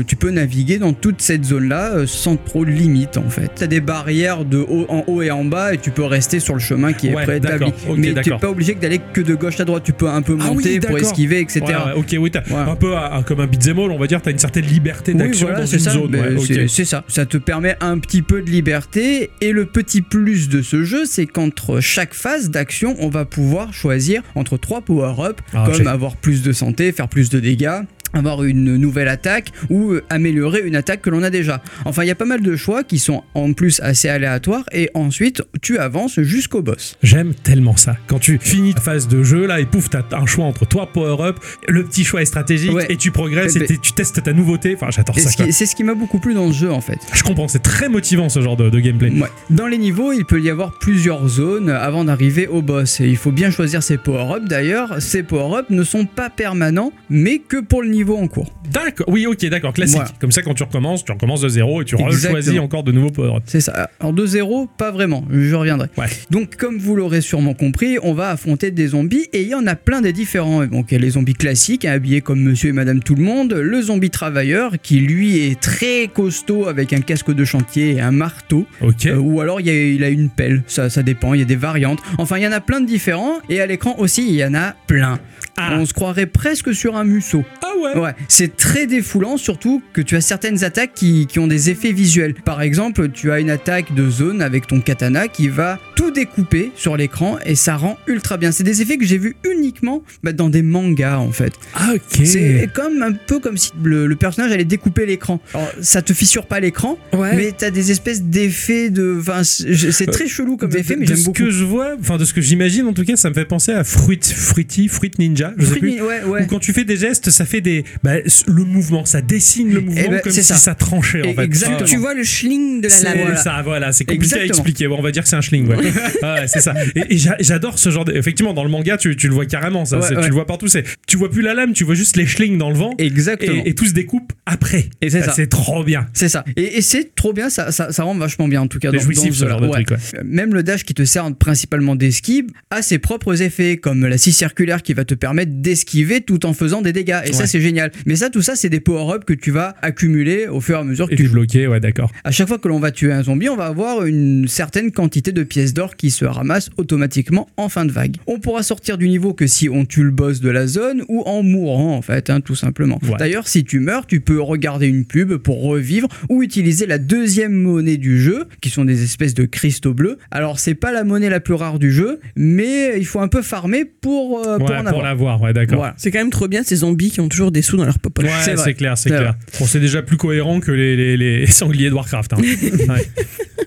euh, tu peux naviguer dans toute cette zone-là euh, sans trop de limites en fait. Tu as des barrières de haut en haut et en bas et tu peux rester sur le chemin qui est
Ouais,
préétabli.
d'accord, ok,
mais tu
d'accord.
pas obligé d'aller que de gauche à droite, tu peux un peu
Ah oui,
monter pour esquiver, etc.
Ouais, ok, oui,
Ouais.
un peu à- comme un beat'em all, on va dire, t'as une certaine liberté
Oui,
d'action
voilà,
dans une
ça.
zone.
Ben, c'est- ça. Ça te permet un petit peu de liberté. Et le petit plus de ce jeu, c'est qu'entre chaque phase d'action, on va pouvoir choisir entre trois power-up,
Ah,
comme avoir plus de santé, faire plus de dégâts avoir une nouvelle attaque ou euh, améliorer une attaque que l'on a déjà. Enfin, il y a pas mal de choix qui sont en plus assez aléatoires et ensuite tu avances jusqu'au boss.
J'aime tellement ça. Quand tu finis ta phase de jeu là et pouf, t'as un choix entre toi power-up, le petit choix est stratégique
Ouais.
et tu progresses et tu testes ta nouveauté. Enfin, j'adore ça.
c'est ce qui m'a beaucoup plu dans ce jeu en fait.
Je comprends, c'est très motivant ce genre de, de gameplay.
Ouais. Dans les niveaux, il peut y avoir plusieurs zones avant d'arriver au boss. Et il faut bien choisir ses power-ups d'ailleurs. Ces power-ups ne sont pas permanents, mais que pour le niveau en cours.
D'accord, oui, ok, d'accord, classique.
Voilà.
Comme ça, quand tu recommences, tu recommences de zéro et tu choisis encore de nouveaux power-ups.
C'est ça. Alors de zéro, pas vraiment. Je reviendrai.
Ouais.
Donc comme vous l'aurez sûrement compris, on va affronter des zombies et il y en a plein des différents. Donc il y a les zombies classiques, hein, habillés comme Monsieur et Madame tout le monde. Le zombie travailleur qui lui est très costaud avec un casque de chantier et un marteau.
Ok.
Euh, ou alors il, y a, il a une pelle, ça, ça dépend, il y a des variantes. Enfin, il y en a plein de différents, et à l'écran aussi, il y en a plein.
Ah.
On se croirait presque sur un museau.
Ah ouais.
Ouais, c'est très défoulant, surtout que tu as certaines attaques qui, qui ont des effets visuels. Par exemple, tu as une attaque de zone avec ton katana qui va tout découper sur l'écran et ça rend ultra bien. C'est des effets que j'ai vus uniquement bah, dans des mangas en fait.
Ah ok.
C'est comme un peu comme si le, le personnage allait découper l'écran. Alors ça te fissure pas l'écran,
Ouais.
mais t'as des espèces d'effets de. Enfin, c'est c'est très chelou comme
De-
effet, mais
de ce que je vois, enfin de ce que j'imagine en tout cas, ça me fait penser à Fruit, Fruity, Fruit Ninja, je sais plus.
Fruit- ouais, ouais.
Où quand tu fais des gestes, ça fait des bah, le mouvement, ça dessine le mouvement
ben,
comme si
ça.
ça, tranchait en fait.
exactement.
Tu vois le schling de la lame.
Voilà.
ça, voilà, c'est compliqué à expliquer. Bon, on va dire que c'est un schling, ouais. Ah c'est ça. Et, et j'a- j'adore ce genre de. Effectivement, dans le manga, tu, tu le vois carrément, ça. Tu le vois partout. C'est, tu vois plus la lame, tu vois juste les schlings dans le vent.
Exactement.
Et, et tout se découpe après.
Et c'est
Ah,
ça.
C'est trop bien.
C'est ça. Et, et c'est trop bien, ça, ça, ça rend vachement bien en tout cas. Dans-
jouissif
dans
ce genre de truc.
Même le dash qui te sert principalement d'esquive a ses propres effets, comme la scie circulaire qui va te permettre permettent d'esquiver tout en faisant des dégâts. Et ça, c'est génial. Mais ça, tout ça, c'est des power-ups que tu vas accumuler au fur et à mesure que
Et
tu
bloqué, ouais, d'accord.
À chaque fois que l'on va tuer un zombie, on va avoir une certaine quantité de pièces d'or qui se ramassent automatiquement en fin de vague. On pourra sortir du niveau que si on tue le boss de la zone ou en mourant, en fait, hein, tout simplement.
Ouais.
D'ailleurs, si tu meurs, tu peux regarder une pub pour revivre ou utiliser la deuxième monnaie du jeu, qui sont des espèces de cristaux bleus. Alors, c'est pas la monnaie la plus rare du jeu, mais il faut un peu farmer pour, euh, pour en
pour
avoir.
l'avoir, ouais, d'accord.
Voilà.
C'est quand même trop bien ces zombies qui ont toujours des sous dans leur popote.
Ouais,
C'est
clair, c'est
C'est
clair. Bon, c'est déjà plus cohérent que les, les, les sangliers de Warcraft. Hein. Ouais.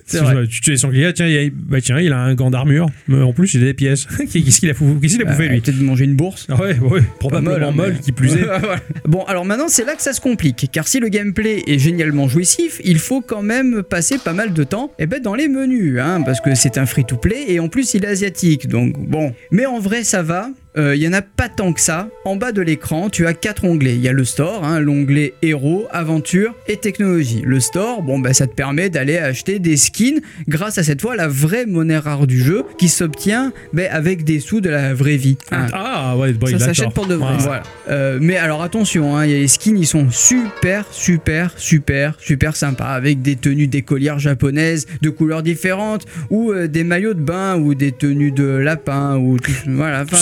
C'est
Si
vrai.
je- Tu tues les sangliers, tiens, il, a, bah, tiens, il a un gant d'armure, mais en plus il a des pièces. Qu'est-ce qu'il a, fou- qu'est-ce qu'il a bouffé
Euh,
lui?
Peut-être manger une bourse.
Ah Ouais, ouais, probablement
Pas mal, hein,
molle,
mais-
qui plus est.
Bon, alors maintenant, c'est là que ça se complique, car si le gameplay est génialement jouissif, il faut quand même passer pas mal de temps eh ben, dans les menus, hein, parce que c'est un free-to-play et en plus il est asiatique, donc bon. Mais en vrai, ça va. Euh, Il y en a pas tant que ça. En bas de l'écran, tu as quatre onglets. Il y a le store, hein, l'onglet héros, aventure et technologie. Le store, bon, bah, ça te permet d'aller acheter des skins grâce à cette fois la vraie monnaie rare du jeu qui s'obtient ben, avec des sous de la vraie vie. hein.
Ah ouais, bon,
Ça s'achète pour de vrai.
Voilà. Euh, mais alors attention, hein, il y a les skins, ils sont super, super, super, super sympas avec des tenues d'écolières japonaises de couleurs différentes ou euh, des maillots de bain ou des tenues de lapin ou tout, voilà. Enfin,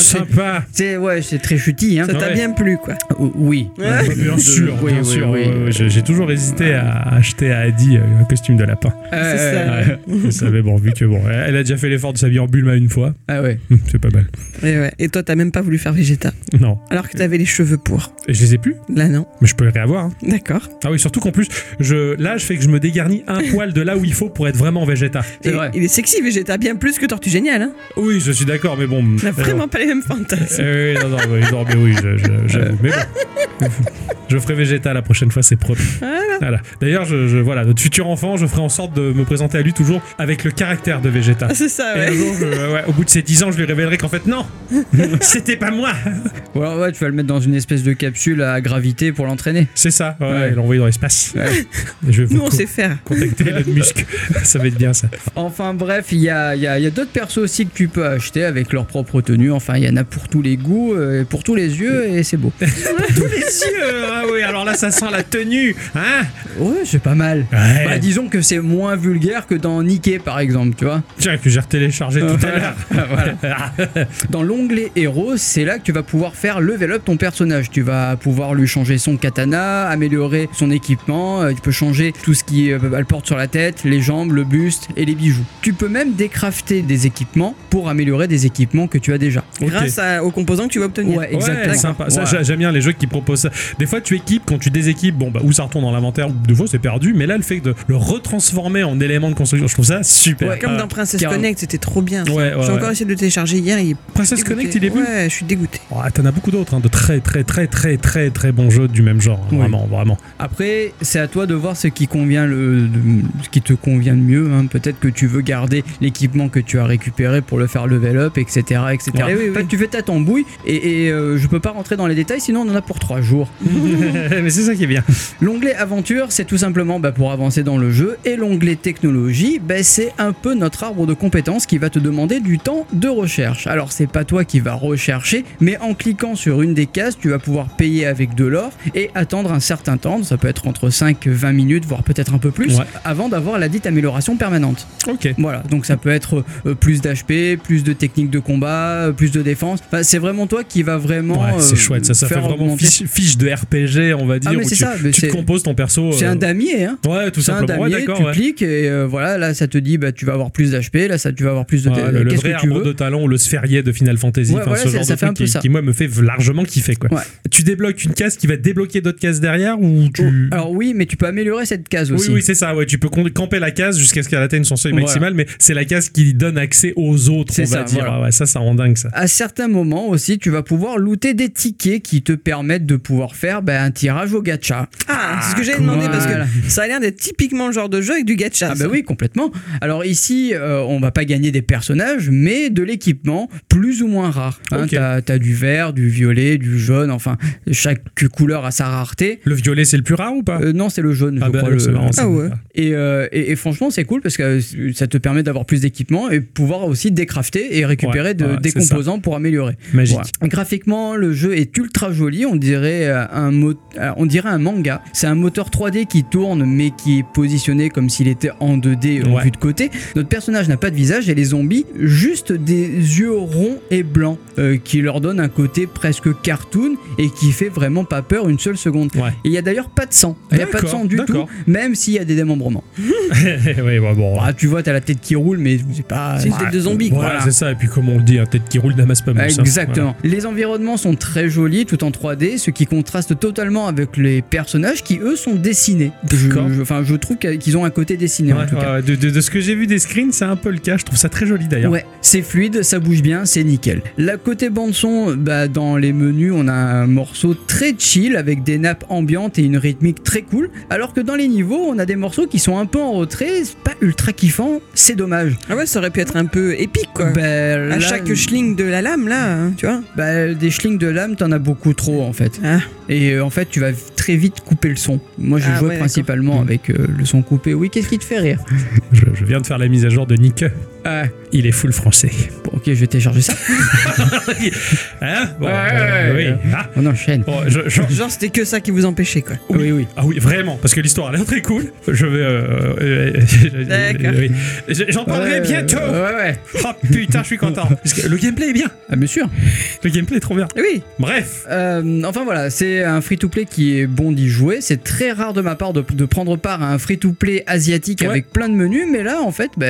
c'est- c'est ouais, c'est très chutis. Hein.
Ça t'a
Ouais.
bien plu, quoi.
Euh, oui.
Ouais.
Bien sûr,
oui,
bien
oui,
sûr.
oui.
J'ai toujours hésité à acheter à Adi euh, un costume de lapin.
Euh,
C'est ça.
euh,
Ouais, je savais, bon, vu que bon, elle a déjà fait l'effort de s'habiller en Bulma une fois,
ah ouais.
hum, c'est pas mal.
Et, ouais. Et toi, t'as même pas voulu faire Vegeta?
Non,
Alors que t'avais les cheveux pour.
et je les ai plus,
Là, non.
mais je peux les réavoir. hein.
D'accord.
Ah oui, surtout qu'en plus, je, là, je fais que je me dégarnis un poil de là où il faut pour être vraiment Végéta.
C'est vrai.
Il est sexy, Vegeta, bien plus que Tortue Génial. Hein.
Oui, je suis d'accord, mais bon.
On a vraiment pas les mêmes fantasmes.
Euh, oui, non, non, oui, non, mais oui, je- je-. Mais bon. Je ferai Végéta la prochaine fois, c'est propre.
Voilà.
Voilà. D'ailleurs, je, je- voilà, notre futur enfant, je ferai en sorte de me présenter à lui toujours avec le caractère de Végéta.
Ah, C'est ça,
Et un
ouais.
jour, je- ouais, au bout de ces 10 ans, je lui révélerai qu'en fait, non, c'était pas moi.
Ou alors ouais, tu vas le mettre dans une espèce de capsule à gravité pour l'entraîner.
C'est ça, ouais,
Ouais.
l'envoyer dans l'espace.
Ouais.
Et Je vais vous
Nous, on sait faire.
contacter Elon Musk. ça va être bien ça.
Enfin bref, il y a, il y a- il y a d'autres persos aussi que tu peux acheter avec leur propre tenue. Enfin, il y en a pour tous les goûts, euh, pour tous les yeux et c'est beau.
Tous les yeux. Ah oui, alors là, ça sent la tenue. Hein
Ouais, c'est pas mal.
Ouais.
Bah, disons que c'est moins vulgaire que dans Nikkei par exemple, tu vois.
Tiens, que j'ai retéléchargé tout à l'heure.
Voilà. Dans l'onglet héros, c'est là que tu vas pouvoir faire level up ton personnage. Tu vas pouvoir lui changer son katana, améliorer son équipement, euh, tu peux changer tout ce qui euh, elle porte sur la tête, les jambes, le buste et les bijoux. Tu peux même décrafter des équipements pour améliorer des équipements que tu as déjà.
Grâce à- aux composants que tu vas obtenir.
Ouais,
Ouais,
exactement.
sympa. Ça,
Voilà.
j'a- j'aime bien les jeux qui proposent ça. Des fois, tu équipes, quand tu déséquipes, bon, bah, ou ça retourne dans l'inventaire, ou des fois, c'est perdu. Mais là, le fait de le retransformer en élément de construction, je trouve ça super.
Ouais,
Comme
Ah.
dans Princess. Connect, c'était trop bien.
Ouais, ouais,
J'ai
ouais.
encore essayé de le télécharger hier. Il est
Princess
dégoûté.
Connect, il est vu
Ouais, je suis dégoûté.
Oh, T'en as beaucoup d'autres, hein, de très, très, très, très, très, très bons jeux du même genre. hein,
Oui.
Vraiment, vraiment.
Après, c'est à toi de voir ce qui convient le, ce qui te convient le mieux. hein. Peut-être que tu veux garder l'équipement que tu as récupéré pour le faire level up, etc., etc.
Ouais, oui,
En fait,
oui.
tu fais ta tambouille et, et, euh, je peux pas rentrer dans les détails, sinon on en a pour trois jours.
mais c'est ça qui est bien.
L'onglet aventure, c'est tout simplement bah, pour avancer dans le jeu, et l'onglet technologie, bah, c'est un peu notre arbre de compétences qui va te demander du temps de recherche. Alors c'est pas toi qui va rechercher, mais en cliquant sur une des cases, tu vas pouvoir payer avec de l'or et attendre un certain temps, ça peut être entre 5 20 minutes, voire peut-être un peu plus,
Ouais.
avant d'avoir la dite amélioration permanente.
Ok.
Voilà, donc ça peut être euh, plus d'HP, plus de techniques de combat, euh, plus de défense. Enfin, c'est vraiment toi qui va vraiment.
Ouais, c'est
euh,
chouette. Ça, ça fait vraiment fiche, de RPG, on va dire.
Ah,
où tu,
ça,
tu composes ton perso.
C'est
euh,
un damier, hein.
Ouais, tout
C'est un
simplement. Ouais,
damier,
d'accord.
tu
ouais.
cliques et euh, voilà, là ça te dit bah tu vas avoir plus d'HP, là ça tu vas avoir plus de
Ouais, le, vrai
que tu
arbre
veux.
de talent ou le sphérié de Final Fantasy,
Ouais, voilà,
ce genre
ça
de
un
truc qui, moi me fait largement kiffer quoi.
Ouais.
Tu débloques une case qui va débloquer d'autres cases derrière ou tu
Alors oui, mais tu peux améliorer cette case
oui,
aussi.
oui, c'est ça. Ouais, tu peux camper la case jusqu'à ce qu'elle atteigne son seuil maximal, mais c'est la case qui donne accès aux autres,
C'est
on va dire. Ah ouais, ça, ça rend dingue ça.
À certains moments aussi, tu vas pouvoir looter des tickets qui te permettent de pouvoir faire bah, un tirage au gacha.
Ah, c'est ce que j'ai
cool.
demandé parce que ça a l'air d'être typiquement le genre de jeu avec du gacha.
Ah bah oui, complètement. Alors ici, euh, on va pas gagner des personnages, mais de l'équipement plus ou moins rare. Hein. T'as as du vert, du violet, du jaune, enfin, chaque couleur a sa rareté.
Le violet, c'est le plus rare ou pas?
Euh, non, c'est le jaune,
Ah
je crois.
c'est
le-
marrant, ça.
Ah ouais.
Et, euh, et, et franchement, c'est cool parce que euh, ça te permet d'avoir plus d'équipement et pouvoir aussi décrafter et récupérer
Ouais,
de-
ouais,
des
ça.
composants pour améliorer.
Magique.
Graphiquement, le jeu est ultra joli. On dirait euh, un mo- euh, on dirait un manga. C'est un moteur 3D qui tourne, mais qui est positionné comme s'il était en 2D en
Ouais.
vue de côté. Notre personnage n'a pas de visage et les zombies juste des yeux ronds et blancs euh, qui leur donnent un côté presque cartoon et qui fait vraiment pas peur une seule seconde.
Ouais.
Et il y a d'ailleurs pas de sang. Il n'y a pas de sang du tout, même s'il y a des démembrements.
oui, bah, bon.
Ah, tu vois, t'as la tête qui roule, mais c'est pas.
C'est une tête de zombie, quoi.
Voilà, c'est ça. Et puis, comme on le dit, un tête qui roule n'amasse pas mousse. hein.
Exactement. Les environnements sont très jolis, tout en 3D, ce qui contraste totalement avec les personnages qui, eux, sont dessinés. Je, je- enfin, je trouve qu'ils ont un côté dessiné, en tout
Ouais,
cas.
ouais, de, de- de ce que j'ai vu des screens, c'est un peu le cas. Je trouve ça très joli d'ailleurs.
Ouais, c'est fluide, ça bouge bien, c'est nickel. La côté bande son, bah, dans les menus, on a un morceau très chill avec des nappes ambiantes et une rythmique très cool, alors que dans les niveaux, on a des morceaux qui sont un peu en retrait, pas ultra kiffant, c'est dommage.
Ah ouais, ça aurait pu être un peu épique, quoi.
Bah,
à
là,
chaque schling de la lame, là, hein, tu vois.
bah, des schlings de lame, t'en as beaucoup trop en fait.
Ah.
Et euh, en fait, tu vas très vite couper le son. Moi, je
Ah
jouais
ouais,
principalement
d'accord.
avec euh, le son coupé. Oui, qu'est-ce qui te fait rire?
Je, je viens de faire la mise à jour de Nick.
Ah,
Il est full français.
bon, ok, je vais télécharger ça.
Hein Bon,
Ouais,
euh,
ouais,
oui. Ah,
On enchaîne.
bon, je- je-
Genre, c'était que ça qui vous empêchait, quoi.
Oui, oui.
Ah oui, vraiment, parce que l'histoire a l'air très cool. Je vais. euh, euh. J'en parlerai bientôt.
Ouais, ouais.
Oh putain, je suis content. Parce que le gameplay est bien.
Ah, bien sûr.
Le gameplay est trop bien.
Oui,
Bref.
Euh, enfin voilà, c'est un free-to-play qui est bon d'y jouer. C'est très rare de ma part de, de prendre part à un free-to-play asiatique
Ouais.
avec plein de menus, mais là, en fait, bah,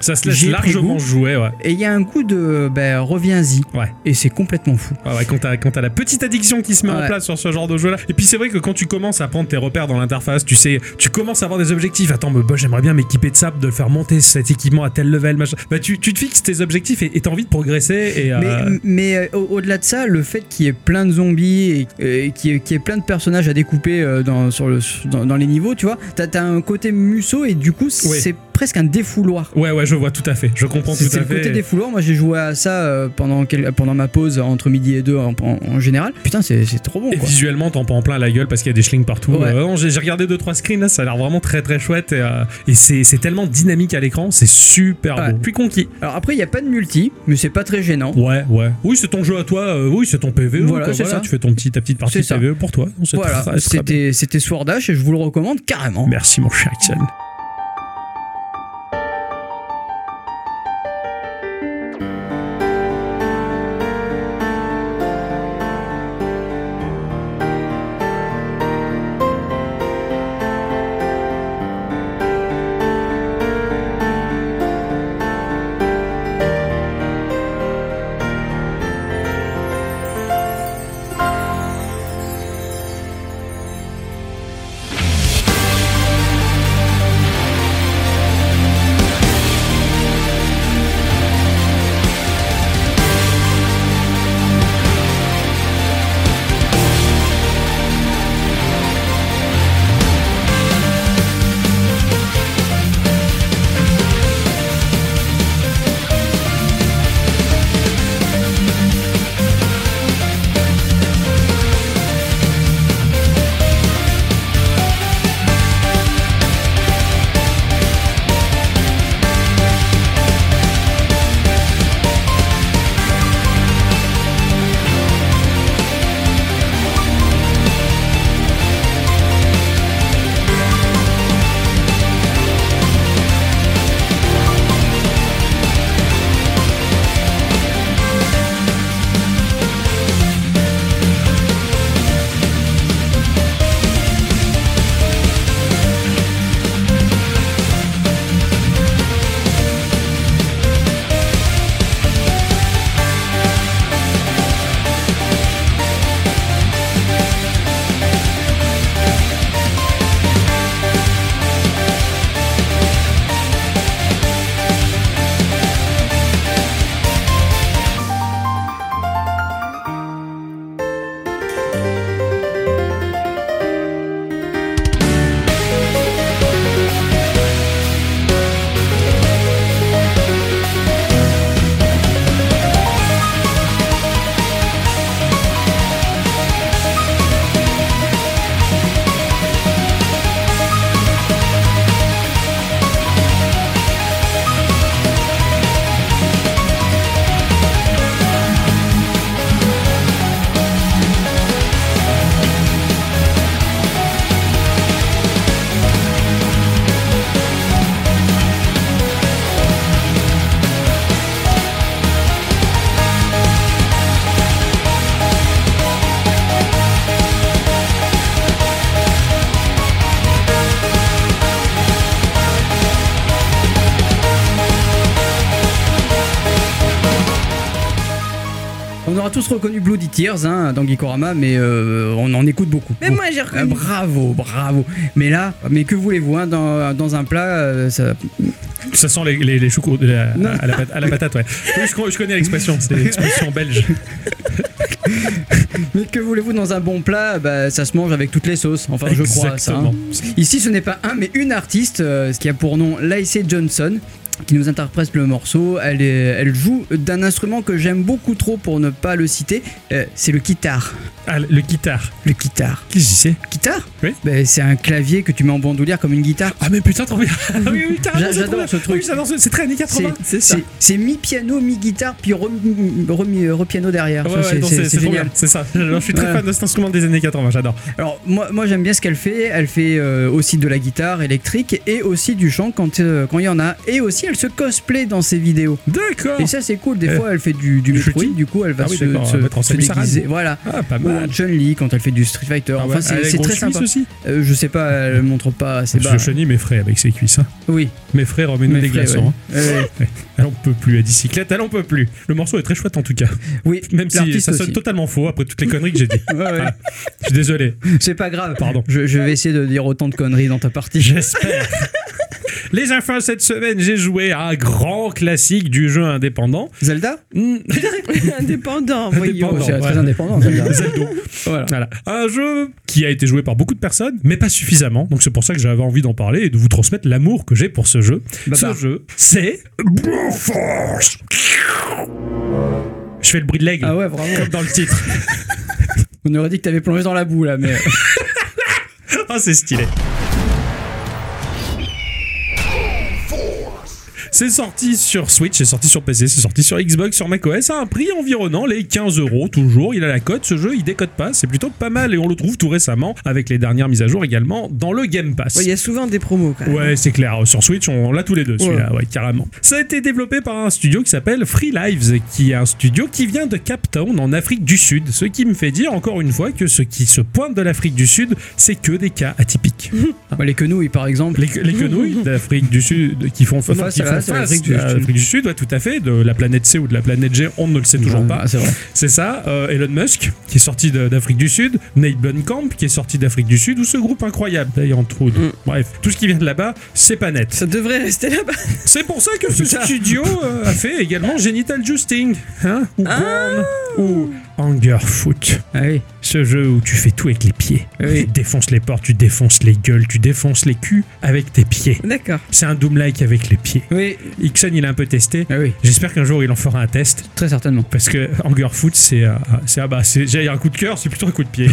Ça se laisse largement
goût.
jouer, ouais.
et il y a un goût de bah, reviens-y.
Ouais.
Et c'est complètement fou.
Ouais, ouais, quand t'as quand t'as la petite addiction qui se met en place sur ce genre de jeu là et puis c'est vrai que quand tu commences à prendre tes repères dans l'interface tu sais tu commences à avoir des objectifs attends mais, bah, j'aimerais bien m'équiper de ça de faire monter cet équipement à tel level machin bah tu, tu te fixes tes objectifs et t'as envie de progresser et
Mais,
euh,
mais, euh, au- au-delà de ça, le fait qu'il y ait plein de zombies et, et qu'il y, ait- qu'il y ait plein de personnages à découper euh, dans, sur le, dans, dans les niveaux, tu vois, t'as, t'as un côté musso et du coup,
Ouais.
c'est presque un défouloir.
ouais ouais je vois tout à fait je comprends
C'est,
tout
c'est
à
le côté
fait
défouloir. Moi, j'ai joué à ça euh, pendant, quel- pendant ma pause entre midi et deux en, en- en général. Putain, c'est, c'est trop bon.
et
Quoi.
visuellement t'en prends plein la gueule parce qu'il y a des schlings partout
Ouais.
Euh, j'ai, regardé 2-3 screens là ça a l'air vraiment très très chouette et, euh, et c'est, c'est tellement dynamique à l'écran c'est super
Ouais.
beau je suis conquis
Alors après, il n'y a pas de multi, mais c'est pas très gênant.
ouais ouais oui c'est ton jeu à toi euh, oui c'est ton PVE
Voilà,
quoi,
c'est ça.
tu fais ton petit, ta petite partie
C'est ça.
PVE pour toi c'est
Voilà, c'était, Sword Dash et je vous le recommande carrément.
Merci mon cher Ixon.
Tears hein, dans Geekorama, mais euh, on en écoute beaucoup.
Mais moi, j'ai
Ah,
reconnu.
bravo, bravo. Mais là, mais que voulez-vous hein, dans, dans un plat, euh, ça,
Ça sent les, les, les choucroutes de la-
Non.
à, la, à la patate, ouais. Oui, je, je connais l'expression, c'est l'expression belge.
mais que voulez-vous dans un bon plat Bah, ça se mange avec toutes les sauces. Enfin, je crois ça. hein. Ici, ce n'est pas un, mais une artiste, euh, ce qui a pour nom Lacey Johnson, qui nous interprète le morceau. Elle, est- elle joue d'un instrument que j'aime beaucoup trop pour ne pas le citer. Euh, c'est le guitare.
Ah, le guitare.
Le guitare.
Qu'est-ce que c'est?
Guitare?
Oui.
Bah, C'est un clavier que tu mets en bandoulière comme une guitare.
Ah, mais putain, trop bien. Ah oui, oui, carrément,
j'adore ce truc.
Oui, j'adore ce- c'est très années
C'est
80.
C'est ça.
c'est- mi-piano, mi-guitare, puis re- re- re-piano derrière.
Ouais, ouais,
c'est- génial.
bien, c'est ça. Alors, je suis très fan de cet instrument des années 80, j'adore.
Alors moi, moi j'aime bien ce qu'elle fait. Elle fait euh, aussi de la guitare électrique et aussi du chant quand euh, quand il y en a. Et aussi elle se cosplay dans ses vidéos.
D'accord.
Et ça c'est cool. Des
Euh,
fois elle fait du, du Metroid. Du coup elle va
Ah oui,
se, se,
mettre en
se déguiser. Voilà.
Ah, pas
Ou
mal.
Chun-Li quand elle fait du Street Fighter.
Ah
enfin
ouais.
c'est très sympa.
aussi.
Euh, je sais pas, elle montre pas assez bas.
Que Chun-Li m'effraie avec ses cuisses. hein.
Oui.
Mes frères, remets-nous
Mais
des glaçons.
ouais.
hein.
Ouais.
Elle en peut plus, la bicyclette, elle en peut plus. Le morceau est très chouette en tout cas.
Oui.
Même si ça sonne
aussi.
totalement faux après toutes les conneries que j'ai dit.
Ouais.
Je suis désolé.
C'est pas grave.
Pardon.
Je, je vais essayer de dire autant de conneries dans ta partie.
J'espère. Les infos cette semaine, j'ai joué à un grand classique du jeu indépendant.
Zelda
Hmm.
Indépendant, voyons.
Indépendant.
C'est très
ouais.
indépendant. Zelda.
Zelda.
voilà.
Voilà. Un jeu qui a été joué par beaucoup de personnes, mais pas suffisamment. Donc c'est pour ça que j'avais envie d'en parler et de vous transmettre l'amour que j'ai pour ce jeu.
Bah,
ce
bah.
jeu, c'est Broforce. Je fais le bruit de l'aigle,
Ah ouais, vraiment.
comme dans le titre.
On aurait dit que t'avais plongé dans la boue là, mais.
Ah, c'est stylé. C'est sorti sur Switch, c'est sorti sur PC, c'est sorti sur Xbox, sur macOS à un prix environnant les 15 euros toujours. Il a la cote, ce jeu il décode pas, c'est plutôt pas mal et on le trouve tout récemment avec les dernières mises à jour également dans le Game Pass.
Ouais, Il y a souvent des promos quand même.
Ouais, c'est clair. Sur Switch, on l'a tous les deux, celui-là, ouais. carrément. Ça a été développé par un studio qui s'appelle Free Lives, qui est un studio qui vient de Cape Town, en Afrique du Sud. Ce qui me fait dire, encore une fois, que ce qui se pointe de l'Afrique du Sud, c'est que des cas atypiques.
Bah, les quenouilles par exemple.
Les, les quenouilles d'Afrique du Sud qui font, non,
Face
qui
à
font
la-
face
du
à
Sud.
l'Afrique du Sud, ouais, tout à fait, de la planète C ou de la planète G, on ne le sait toujours
Ouais,
pas.
ah, c'est vrai.
C'est ça, euh, Elon Musk, qui est sorti d'Afrique du Sud, Nate Blomkamp, qui est sorti d'Afrique du Sud, ou ce groupe incroyable, d'ailleurs, autres.
Mm.
Bref, tout ce qui vient de là-bas, c'est pas net.
Ça devrait rester là-bas.
C'est pour ça que ce studio euh, a fait également Genital Justing, hein, ou
Ah.
Born, ou Hungerfoot.
Ah oui.
Ce jeu où tu fais tout avec les pieds.
Oui.
Tu défonces les portes, tu défonces les gueules, tu défonces les culs avec tes pieds.
D'accord.
C'est un Doom-like avec les pieds.
Oui.
Ixon, il a un peu testé.
Ah oui.
J'espère qu'un jour il en fera un test.
Très certainement.
Parce que Hungerfoot, c'est. euh, c'est ah bah, j'ai un coup de cœur, c'est plutôt un coup de pied.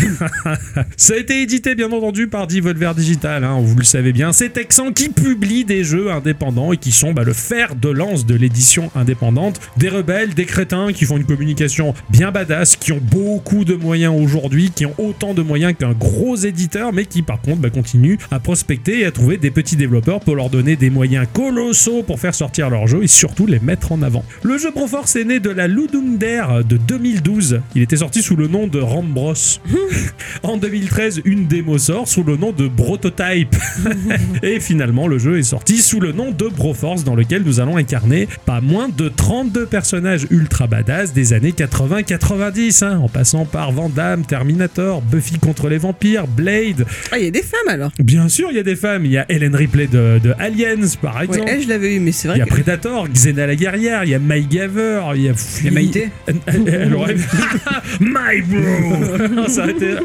Ça a été édité, bien entendu, par Devolver Digital, hein, vous le savez bien. C'est Texan qui publie des jeux indépendants et qui sont bah, le fer de lance de l'édition indépendante. Des rebelles, des crétins qui font une communication bien badass, qui ont beaucoup de moyens aujourd'hui, qui ont autant de moyens qu'un gros éditeur, mais qui par contre bah, continuent à prospecter et à trouver des petits développeurs pour leur donner des moyens colossaux pour faire sortir leurs jeux et surtout les mettre en avant. Le jeu Broforce est né de la Ludum Dare de 2012. Il était sorti sous le nom de Rambros. en 2013, une démo sort sous le nom de Brototype. et finalement, le jeu est sorti sous le nom de Broforce, dans lequel nous allons incarner pas moins de 32 personnages ultra badass des années 80-90, hein, en passant par Van Damme, Terminator, Buffy contre les vampires, Blade.
Ah, il y a des femmes alors.
Bien sûr, il y a des femmes. Il y a Ellen Ripley de, de Aliens, par
Ouais,
exemple.
elle, je l'avais eu, mais c'est
Il y a
que.
Predator, Xena la guerrière, il y a Mike Gaver, il y a.
Il y a Maïté
Elle, aurait. My bro Ça été.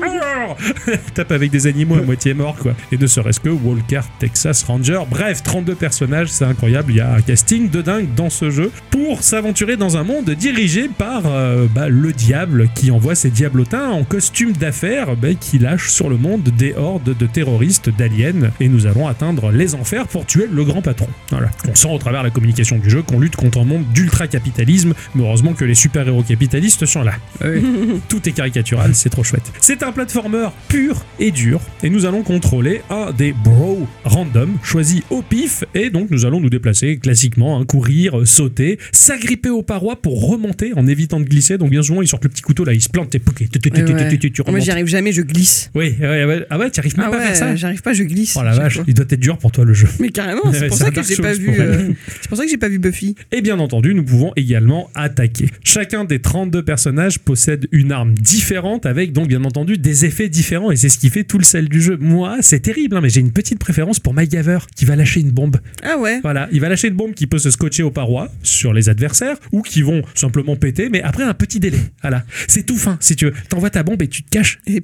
Tape avec des animaux à moitié morts, quoi. Et ne serait-ce que Walker, Texas Ranger. Bref, 32 personnages, c'est incroyable. Il y a un casting de dingue dans ce jeu pour s'aventurer dans un monde dirigé par euh, bah, le diable qui envoie ses diablotins en costume d'affaires bah, qui lâchent sur le monde des hordes de terroristes d'aliens. Et nous allons atteindre les enfers pour tuer le grand patron. Voilà. On sent au travers la communication du jeu qu'on lutte contre un monde d'ultra-capitalisme, mais heureusement que les super-héros capitalistes sont là.
Ah.
Tout est caricatural, c'est trop chouette. C'est un platformer pur et dur, et nous allons contrôler un des bro random, choisis au pif, et donc nous allons nous déplacer classiquement, hein, courir, sauter, s'agripper aux parois pour remonter en évitant de glisser. Donc bien souvent, ils sortent le petit couteau là, ils se plantent, t'es pouqué,
Moi, j'y arrive jamais, je glisse.
Oui, ouais, ouais. ah ouais, tu arrives même
Ah
pas à faire ça
j'arrive pas, je glisse.
Oh la vache, il doit être dur pour toi le jeu.
Mais carrément, c'est pour ça que
Dark
j'ai pas vu. C'est pour ça que j'ai pas vu Buffy.
Et bien entendu, nous pouvons également attaquer. Chacun des 32 personnages possède une arme différente avec donc bien entendu des effets différents et c'est ce qui fait tout le sel du jeu. Moi, c'est terrible, hein, mais j'ai une petite préférence pour MacGyver qui va lâcher une bombe.
Ah ouais.
Voilà, il va lâcher une bombe qui peut se scotcher aux parois sur les adversaires ou qui vont simplement péter, mais après un petit délai. Voilà, c'est tout fin si tu veux. T'envoies ta bombe et tu te caches et,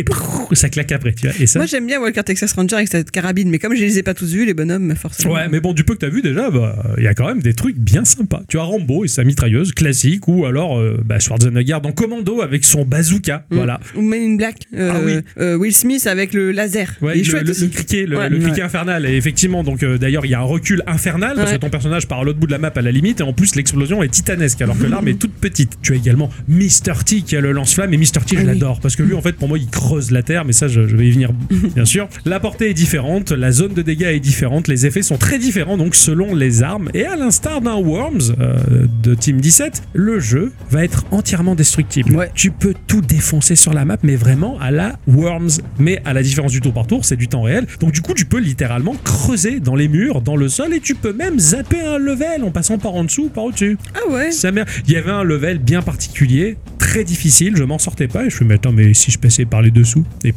ça claque après, tu vois. Et ça.
Moi j'aime bien Walker Texas Ranger avec cette carabine, mais comme je les ai pas tous vus, les bonhommes, forcément.
Ouais, mais bon, du peu que t'as vu déjà, bah, il y a quand même des trucs bien sympas. Tu as Rambo et sa mitrailleuse classique, ou alors euh, bah, Schwarzenegger dans Commando avec son bazooka.
Mm.
Voilà.
Ou Men in Black. euh,
Ah oui.
euh, Will Smith avec le laser.
Ouais, le,
chouette
le- le criquet, le,
Ouais.
le criquet
Ouais.
infernal. Et effectivement, donc euh, d'ailleurs, il y a un recul infernal parce que ton personnage part à l'autre bout de la map à la limite, et en plus, l'explosion est titanesque alors que l'arme est toute petite. Tu as également Mr. T qui a le lance-flamme, et Mr. T, je
Ah oui.
l'adore parce que lui, en fait, pour moi, il creuse la terre, mais ça, je, je vais y venir, bien sûr. La portée est différente, la zone de dégâts est différente, les effets sont très différents, donc selon les armes. Et à l'instar d'un Worms euh, de Team 17, le jeu va être entièrement destructible.
Ouais.
Tu peux tout défoncer sur la map, mais vraiment à la Worms. Mais à la différence du tour par tour, c'est du temps réel. Donc du coup, tu peux littéralement creuser dans les murs, dans le sol, et tu peux même zapper un level en passant par en dessous ou par au-dessus.
Ah ouais.
Il y avait un level bien particulier, très difficile, je m'en sortais pas, et je me suis dit, mais attends, mais si je passais par les dessous? Et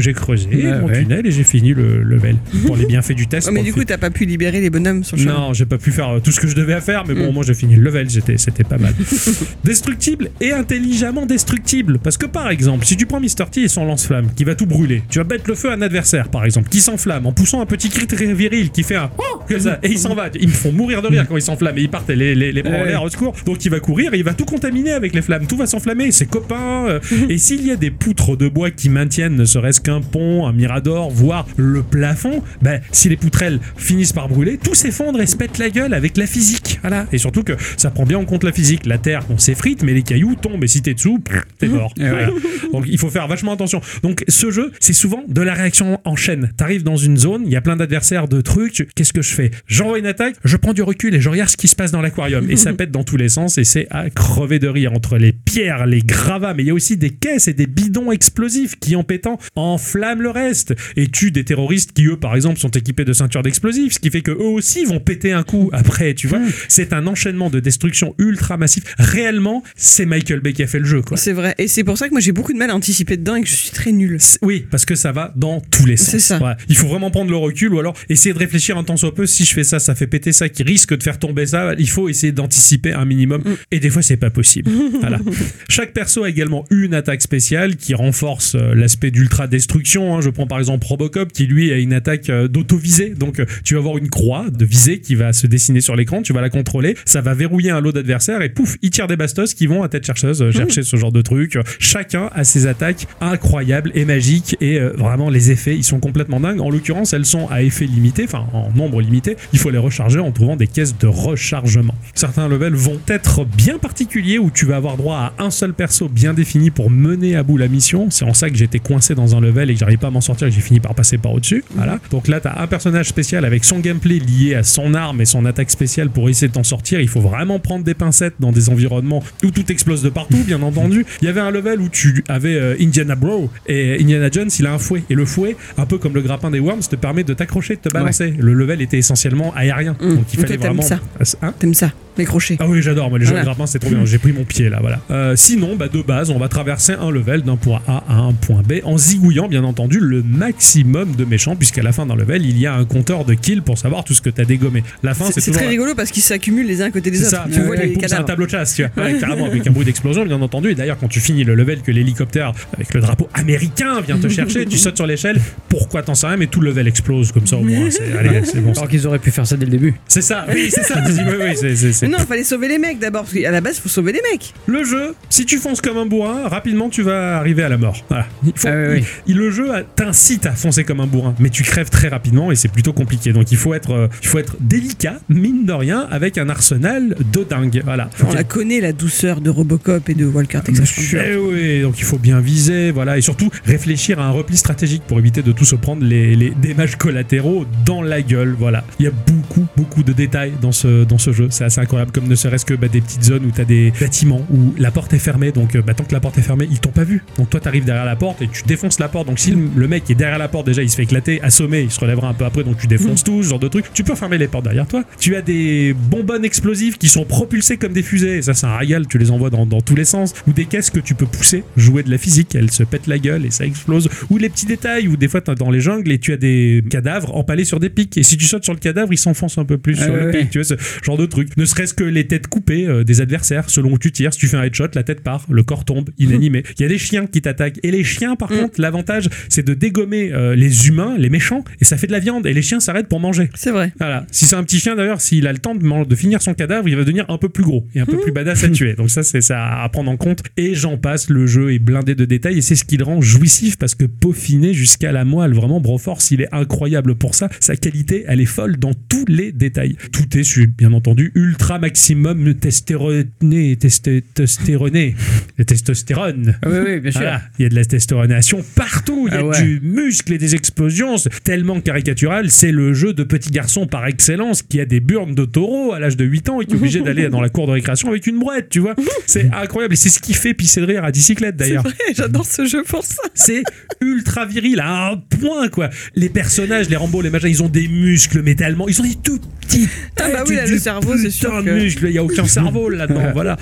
j'ai creusé mon
ouais.
tunnel et j'ai fini le level. Pour les bienfaits du test.
Oh, mais du coup, t'as pas pu libérer les bonhommes sur le chemin.
Non, j'ai pas pu faire euh, tout ce que je devais faire, mais bon,
Mm.
moi j'ai fini le level, c'était, pas mal. Destructible et intelligemment destructible. Parce que par exemple, si tu prends Mr. T et son lance-flamme, qui va tout brûler, tu vas mettre le feu à un adversaire, par exemple, qui s'enflamme en poussant un petit cri très viril qui fait un oh comme ça, et il s'en va. Ils me font mourir de rire quand ils s'enflamment et ils partent les, les, les en l'air au secours. Donc il va courir et il va tout contaminer avec les flammes. Tout va s'enflammer, ses copains. euh, et s'il y a des poutres de bois qui maintiennent ne serait-ce qu'un pont, un mirador, voire le plafond, ben, si les poutrelles finissent par brûler, tout s'effondre se pète la gueule avec la physique. Voilà. Et surtout que ça prend bien en compte la physique. La terre, on s'effrite, mais les cailloux tombent et si t'es dessous, t'es mort. Voilà. Donc il faut faire vachement attention. Donc ce jeu, c'est souvent de la réaction en chaîne. T'arrives dans une zone, il y a plein d'adversaires, de trucs. Qu'est-ce que je fais? J'envoie une attaque, je prends du recul et je regarde ce qui se passe dans l'aquarium. Et ça pète dans tous les sens et c'est à crever de rire entre les pierres, les gravats, mais il y a aussi des caisses et des bidons explosifs qui en pétant enflamment le reste et tuent des terroristes qui eux par exemple sont équipés de ceintures d'explosifs, ce qui fait que eux aussi vont péter un coup après. Tu vois, c'est un enchaînement de destruction ultra massif. Réellement, c'est Michael Bay qui a fait le jeu. Quoi.
C'est vrai. Et c'est pour ça que moi j'ai beaucoup de mal à anticiper dedans et que je suis très.
C'est- Oui, parce que ça va dans tous les sens.
C'est ça.
Ouais. Il faut vraiment prendre le recul ou alors essayer de réfléchir un temps soit peu. Si je fais ça, ça fait péter ça, qui risque de faire tomber ça. Il faut essayer d'anticiper un minimum.
Mm.
Et des fois, c'est pas possible. voilà. Chaque perso a également une attaque spéciale qui renforce euh, l'aspect d'ultra destruction. hein. Je prends par exemple Robocop qui lui a une attaque euh, d'auto-visée. Donc euh, tu vas avoir une croix de visée qui va se dessiner sur l'écran. Tu vas la contrôler. Ça va verrouiller un lot d'adversaires et pouf, il tire des bastos qui vont à tête chercheuse euh, chercher ce genre de truc. Chacun a ses attaques incroyables et magiques et euh, vraiment les effets ils sont complètement dingues. En l'occurrence, elles sont à effet limité, enfin en nombre limité. Il faut les recharger en trouvant des caisses de rechargement. Certains levels vont être bien particuliers où tu vas avoir droit à un seul perso bien défini pour mener à bout la mission. C'est en ça que j'étais coincé dans un level et que j'arrivais pas à m'en sortir et que j'ai fini par passer par au-dessus. Voilà. Donc là, tu as un personnage spécial avec son gameplay lié à son arme et son attaque spéciale pour essayer de t'en sortir. Il faut vraiment prendre des pincettes dans des environnements où tout explose de partout, bien entendu. Il y avait un level où tu avais euh, Indiana Bro et Indiana Jones, il a un fouet. Et le fouet, un peu comme le grappin des Worms, te permet de t'accrocher, de te balancer. Le level était essentiellement aérien.
Mmh.
Donc il fallait vraiment.
ça.
Hein?
T'aimes ça, les crochets.
ah oui, j'adore, moi les jeux
Voilà.
de grappin c'est trop bien, j'ai pris mon pied là, voilà. Euh, sinon, bah, de base, on va traverser un level d'un point A à un point B en zigouillant bien entendu le maximum de méchants, puisqu'à la fin d'un level, il y a un compteur de kills pour savoir tout ce que t'as dégommé. La fin,
C'est
toujours
très rigolo parce qu'ils s'accumulent les uns à côté des
c'est
autres.
ça,
Tu vois les
un tableau de chasse, tu vois. Ouais, carrément, avec un bruit d'explosion, bien entendu. Et d'ailleurs, quand tu finis le level, que l'hélicoptère avec le drapeau américain vient te chercher, tu sautes sur l'échelle. Pourquoi t'en sais rien, mais tout le level explose comme ça au moins. Allez, c'est bon.
Alors qu'ils auraient pu faire ça dès le début.
C'est ça, oui, c'est ça. oui, oui, c'est- c'est- c'est-
Mais non, il fallait sauver les mecs d'abord, parce qu'à la base, il faut sauver les mecs.
Le jeu, si tu fonces comme un bourrin, rapidement tu vas arriver à la mort. Voilà. Il faut-
Ah
il- le jeu t'incite à foncer comme un bourrin, mais tu crèves très rapidement et c'est plutôt compliqué. Donc il faut être, euh, il faut être délicat, mine de rien, avec un arsenal de dingue. Voilà.
On la connaît, la douceur de Robocop et de Walker Texas Ranger.
Eh oui, donc il faut bien viser, voilà, et surtout réfléchir à un repli stratégique pour éviter de tout se prendre les, les dommages collatéraux dans la gueule, voilà. Il y a beaucoup, beaucoup de détails dans ce, dans ce jeu, c'est assez incroyable, comme ne serait-ce que bah, des petites zones où tu as des bâtiments où la porte est fermée, donc euh, bah, tant que la porte est fermée, ils t'ont pas vu. Donc toi, tu arrives derrière la porte et tu défonces la porte, donc si le, mec est derrière la porte, déjà il se fait éclater, assommé, il se relèvera un peu après, donc tu défonces tout, ce genre de truc. Tu peux fermer les portes derrière toi. Tu as des bonbonnes explosives qui sont propulsées comme des fusées, ça c'est un régal, tu les envoies dans, dans tous les sens, ou des caisses que tu peux pousser, jouer de la physique, elles se pètent la gueule et ça explose, ou les petits détails, où des fois t'es dans les jungles et tu as des cadavres empalés sur des pics, et si tu sautes sur le cadavre, il s'enfonce un peu plus
Ah
sur le
ouais.
pic, tu vois, ce genre de truc. Ne que les têtes coupées euh, des adversaires, selon où tu tires, si tu fais un headshot, la tête part, le corps tombe, inanimé. Il y a des chiens qui t'attaquent, et les chiens, par
Mm.
contre, l'avantage, c'est de dégommer euh, les humains, les méchants, et ça fait de la viande, et les chiens s'arrêtent pour manger.
C'est vrai.
Voilà. Si c'est un petit chien d'ailleurs, s'il a le temps de, man- de finir son cadavre, il va devenir un peu plus gros et un peu plus badass à tuer. Donc ça, c'est ça à prendre en compte. Et j'en passe, le jeu est blindé de détails et c'est ce qui le rend jouissif parce que peaufiné jusqu'à la moelle, vraiment Broforce, il est incroyable pour ça. Sa qualité, elle est folle dans tous les détails. Tout est, bien entendu, ultra maximum testéroné, testé- testéroné, le testostérone.
Ah oui, oui, bien sûr.
Voilà, il y a de la testostéronation partout, il y a
Ah ouais.
du muscle et des explosions, tellement caricatural, c'est le jeu de petit garçon par excellence qui a des burnes de taureau à l'âge de 8 ans et qui est obligé d'aller dans la cour de récréation avec une brouette, tu vois. C'est incroyable et c'est ce qui fait pisser de rire à bicyclette
C'est
d'ailleurs.
vrai, j'adore ce jeu pour ça.
C'est ultra viril à un point quoi. Les personnages, les Rambo, les machins, ils ont des muscles mais tellement, ils ont des tout petits.
Ah bah oui, là, le cerveau, c'est sûr
de muscles, il y a aucun cerveau là-dedans, voilà.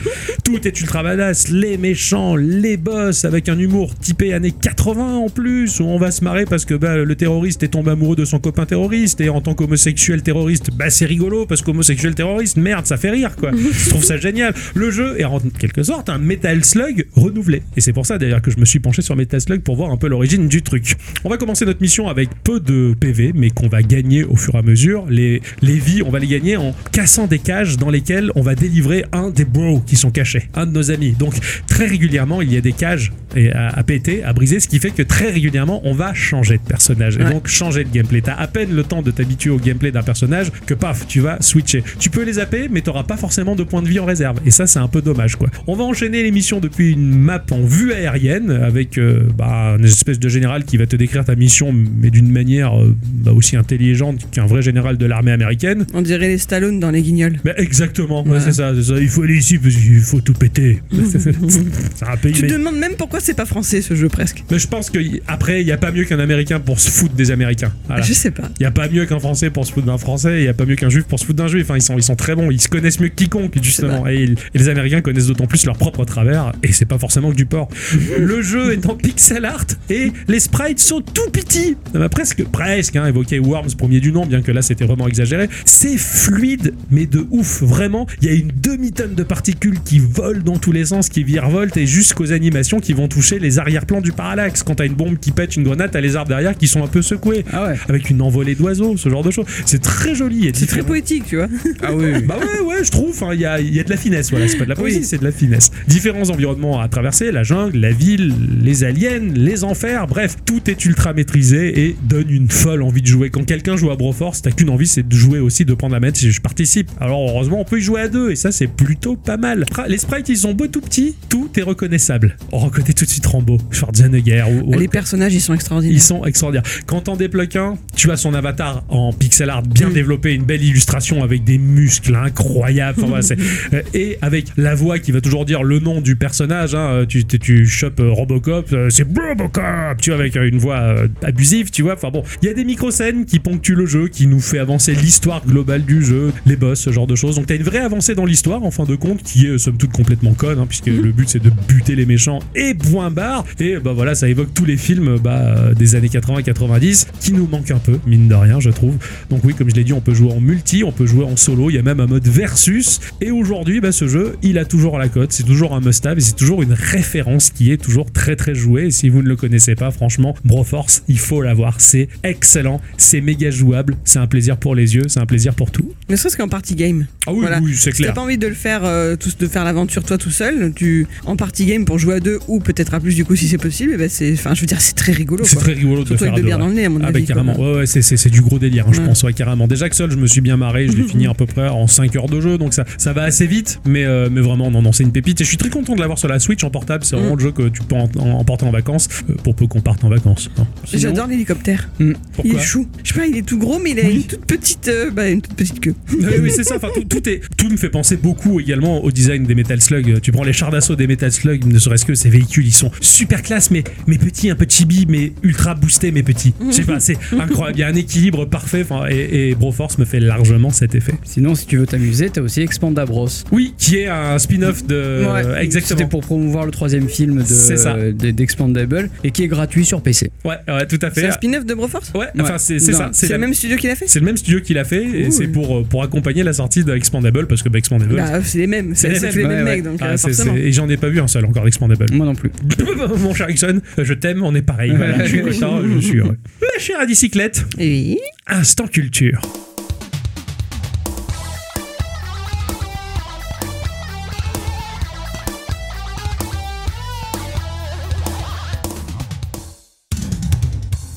Tout est ultra badass, les méchants, les boss avec un humour typé années 80 en plus où on va se marrer parce que bah, le terroriste est tombé amoureux de son copain terroriste et en tant qu'homosexuel terroriste, bah c'est rigolo parce qu'homosexuel terroriste, merde, ça fait rire quoi. Je trouve ça génial. Le jeu est en quelque sorte un Metal Slug renouvelé et c'est pour ça d'ailleurs que je me suis penché sur Metal Slug pour voir un peu l'origine du truc. On va commencer notre mission avec peu de PV mais qu'on va gagner au fur et à mesure. Les, les vies, on va les gagner en cassant des cages dans lesquelles on va délivrer un des bros qui sont cachés, un de nos amis. Donc très régulièrement, il y a des cages et à, à péter, à briser, ce qui fait que très régulièrement, on va changer de personnage et donc changer de gameplay. T'as à peine le temps de t'habituer au gameplay d'un personnage que paf, tu vas switcher. Tu peux les zapper, mais t'auras pas forcément de points de vie en réserve. Et ça, c'est un peu dommage, quoi. On va enchaîner l'émission depuis une map en vue aérienne avec euh, bah, une espèce de général qui va te décrire ta mission, mais d'une manière euh, bah, aussi intelligente qu'un vrai général de l'armée américaine.
On dirait les Stallone dans les guignols.
Bah, exactement, ouais,
Ouais.
c'est ça, c'est ça. Il faut aller ici parce qu'il faut tout péter. c'est un pays.
Tu
mais-
demandes même pourquoi c'est pas français ce jeu presque.
mais je pense qu'après, il n'y a pas mieux qu'un Américain pour se foutre des Américains. Voilà.
Je sais pas.
Il n'y a pas mieux qu'un Français pour se foutre d'un Français, il n'y a pas mieux qu'un Juif pour se foutre d'un Juif. Enfin, ils, sont, ils sont très bons, ils se connaissent mieux que quiconque, justement. Et, ils- et les Américains connaissent d'autant plus leur propre travers, et c'est pas forcément que du porc. Le jeu est en pixel art, et les sprites sont tout petits. Ça m'a presque, presque, hein, évoqué Worms, premier du nom, bien que là c'était vraiment exagéré. C'est fluide, mais de ouf, vraiment. Il y a une demi-tonne de particules qui volent dans tous les sens, qui virevoltent, et jusqu'aux animations qui vont toucher les arrière-plans du parallaxe. Quand t'as une bombe qui pète une grenade, t'as les arbres derrière qui sont un peu secoués
Ah ouais.
avec une envolée d'oiseaux, ce genre de choses. C'est très joli.
C'est très poétique, tu vois.
Ah oui.
Bah ouais, ouais, je trouve. hein, Il y, a, y a de la finesse. Voilà, c'est pas de la poésie,
Oui.
c'est de la finesse. Différents environnements à traverser la jungle, la ville, les aliens, les enfers. Bref, tout est ultra maîtrisé et donne une folle envie de jouer. Quand quelqu'un joue à Broforce, t'as qu'une envie, c'est de jouer aussi, de prendre la manette. Si je participe. Alors heureusement, on peut y jouer à deux et ça, c'est plutôt pas mal. Les sprites, ils sont beaux tout petits. Tout est reconnaissable. On reconnaît tout de suite Rambo, Schwarzenegger ou, ou
Les personnages, ils sont extraordinaires.
ils sont extraordinaires. Quand t'en débloques un, tu as son avatar en pixel art bien développé, une belle illustration avec des muscles incroyables. Enfin, voilà, c'est- euh, et avec la voix qui va toujours dire le nom du personnage. hein. Tu, tu, tu chopes euh, Robocop, euh, c'est Robocop, tu vois, avec une voix abusive, tu vois. Enfin bon, il y a des micro-scènes qui ponctuent le jeu, qui nous fait avancer l'histoire globale du jeu, les boss, ce genre de choses. Donc t'as une vraie avancée dans l'histoire, en fin de compte, qui est euh, somme toute complètement conne, hein, puisque le but c'est de buter les méchants et point barre. Et bah voilà, ça évoque tous les films bah, euh, des années 80-90 qui nous manquent un peu, mine de rien, je trouve. Donc oui, comme je l'ai dit, on peut jouer en multi, on peut jouer en solo, il y a même un mode versus. Et aujourd'hui, bah, ce jeu, il a toujours la cote, c'est toujours un must-have et c'est toujours une référence qui est toujours très très jouée. Et si vous ne le connaissez pas, franchement, Broforce, il faut l'avoir. C'est excellent, c'est méga jouable, c'est un plaisir pour les yeux, c'est un plaisir pour tout.
Ne serait-ce qu'en party game.
Ah oui,
Voilà.
oui, c'est
Si t'as
clair.
pas envie de le faire, euh, tous- de faire l'aventure toi tout seul, tu en party game pour jouer à deux ou peut-être à plus du coup si c'est possible, eh ben c'est, enfin je veux dire c'est très rigolo.
C'est très rigolo de
Surtout
faire
avec
à
de
deux,
bière
ouais.
dans le nez à mon
Ah
avis.
bah
quoi.
carrément, ouais, ouais, c'est, c'est, c'est du gros délire, hein, je pense, ouais, carrément. Déjà que seul, je me suis bien marré, je l'ai fini à peu près en 5 heures de jeu, donc ça, ça va assez vite, mais, euh, mais vraiment, non, non, c'est une pépite. Et je suis très content de l'avoir sur la Switch en portable, c'est vraiment
Mm.
le jeu que tu peux en- en- emporter en vacances, euh, pour peu qu'on parte en vacances. hein.
J'adore l'hélicoptère.
Pourquoi
Il est chou. Je sais pas, il est tout gros mais il a
Oui.
une toute petite, euh, bah, une toute petite queue.
oui, oui, c'est ça. Enfin, tout, tout tout me fait penser beaucoup également au design des Metal Slug. Tu prends les chars d'assaut des Metal Slug, ne serait-ce que ces véhicules, ils sont super classe, mais, mais petits, un peu chibi, mais ultra boostés, mais petits. Je sais pas, c'est incroyable. Il y a un équilibre parfait. Et, et Broforce me fait largement cet effet.
Sinon, si tu veux t'amuser, t'as aussi Expandabros.
Oui, qui est un spin-off de.
Ouais,
exactement.
C'était pour promouvoir le troisième film de-
C'est ça.
de- d'Expandable et qui est gratuit sur PC.
Ouais, ouais, tout à
C'est
fait.
un spin-off de Broforce?
Ouais, enfin, c'est c'est ça.
C'est le même studio qui l'a fait?
C'est le même studio qui l'a fait, et c'est pour, euh, pour accompagner la sortie d'Expandable, parce que bah, Expandable.
Bah, c'est les mêmes,
C'est les mêmes,
les
ouais,
mêmes
ouais.
mecs donc
Ah,
euh, forcément.
et j'en ai pas vu un seul encore d'Expandable.
Moi non plus.
Mon cher Ixon, je t'aime, on est pareil. Voilà, je suis content, je suis heureux. Ma chère à bicyclette,
Oui.
instant culture.